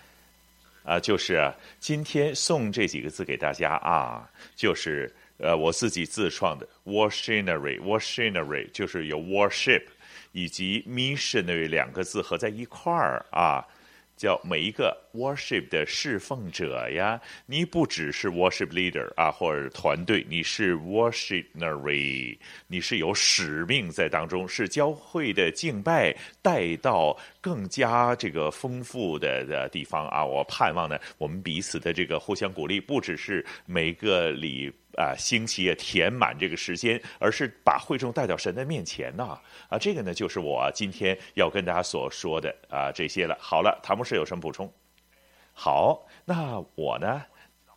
啊，就是今天送这几个字给大家啊，就是呃我自己自创的 worshippery，worshippery 就是有 worship 以及 missionary 两个字合在一块儿啊。叫每一个 worship 的侍奉者呀，你不只是 worship leader 啊，或者团队，你是 worshipnery，你是有使命在当中，是教会的敬拜带到更加这个丰富的的地方啊。我盼望呢，我们彼此的这个互相鼓励，不只是每个礼。啊，星期也填满这个时间，而是把会众带到神的面前呐！啊，这个呢，就是我今天要跟大家所说的啊这些了。好了，谭牧师有什么补充？好，那我呢，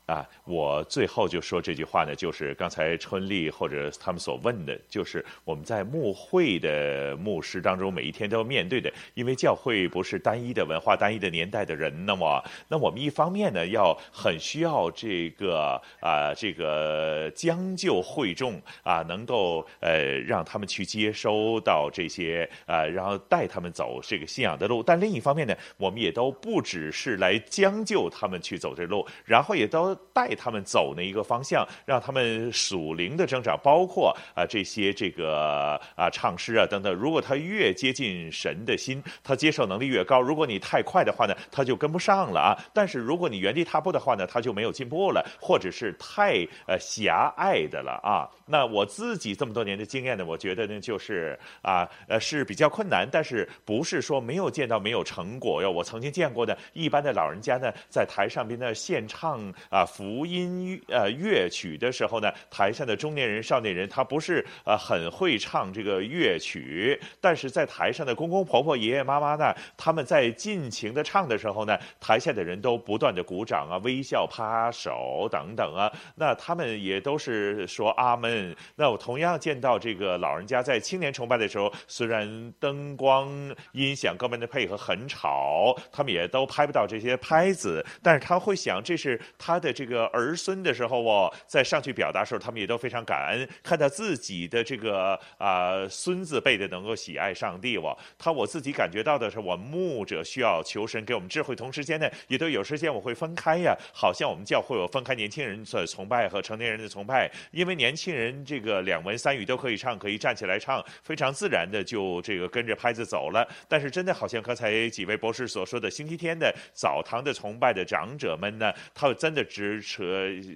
啊，我最后就说这句话呢，就是刚才春丽或者他们所问的，就是我们在牧会的牧师当中，每一天都要面对的，因为教会不是单一的文化、单一的年代的人，那么，那我们一方面呢，要很需要这个啊，这个将就会众啊，能够呃让他们去接收到这些啊，然后带他们走这个信仰的路，但另一方面呢，我们也都不只是来将就他们去走这路，然后也都。带他们走那一个方向，让他们属灵的增长，包括啊、这些这个啊唱诗啊等等。如果他越接近神的心，他接受能力越高。如果你太快的话呢，他就跟不上了啊。但是如果你原地踏步的话呢，他就没有进步了，或者是太呃狭隘的了啊。那我自己这么多年的经验呢，我觉得呢就是啊呃是比较困难，但是不是说没有见到没有成果哟。我曾经见过的一般的老人家呢，在台上边呢献唱啊。福音呃乐曲的时候呢，台上的中年人、少年人，他不是呃很会唱这个乐曲，但是在台上的公公婆婆、爷爷妈妈呢，他们在尽情的唱的时候呢，台下的人都不断的鼓掌啊、微笑、拍手等等啊，那他们也都是说阿门。嗯那我同样见到这个老人家在青年崇拜的时候，虽然灯光、音响各方面的配合很吵，他们也都拍不到这些拍子，但是他会想这是他的这个。儿孙的时候哦，在上去表达时候，他们也都非常感恩，看到自己的这个啊、孙子辈的能够喜爱上帝哦。他我自己感觉到的是，我牧者需要求神给我们智慧，同时间呢，也都有时间我会分开呀，好像我们教会有分开年轻人的崇拜和成年人的崇拜，因为年轻人人这个两文三语都可以唱，可以站起来唱，非常自然的就这个跟着拍子走了。但是真的好像刚才几位博士所说的，星期天的澡堂的崇拜的长者们呢，他真的只。扯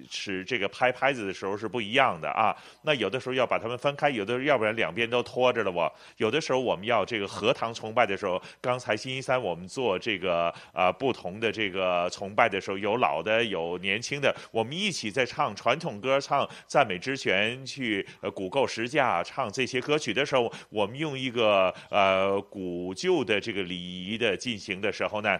是这个拍拍子的时候是不一样的啊，那有的时候要把他们分开，有的要不然两边都拖着了我。有的时候我们要这个合堂崇拜的时候，刚才星期三我们做这个啊、不同的这个崇拜的时候，有老的有年轻的，我们一起在唱传统歌，唱赞美之泉，去呃鼓构十架，唱这些歌曲的时候，我们用一个呃古旧的这个礼仪的进行的时候呢，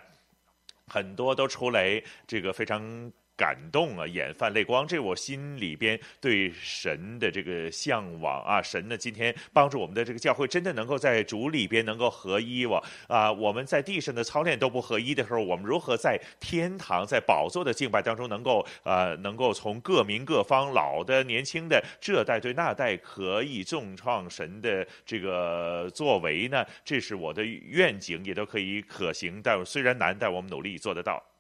很多都出来这个非常。感动啊，眼泛泪光，这我心里边对神的这个向往啊！神呢，今天帮助我们的这个教会，真的能够在主里边能够合一哇！啊，我们在地上的操练都不合一的时候，我们如何在天堂在宝座的敬拜当中能够啊，能够从各民各方老的、年轻的这代对那代可以重创神的这个作为呢？这是我的愿景，也都可以可行，但虽然难，但我们努力做得到。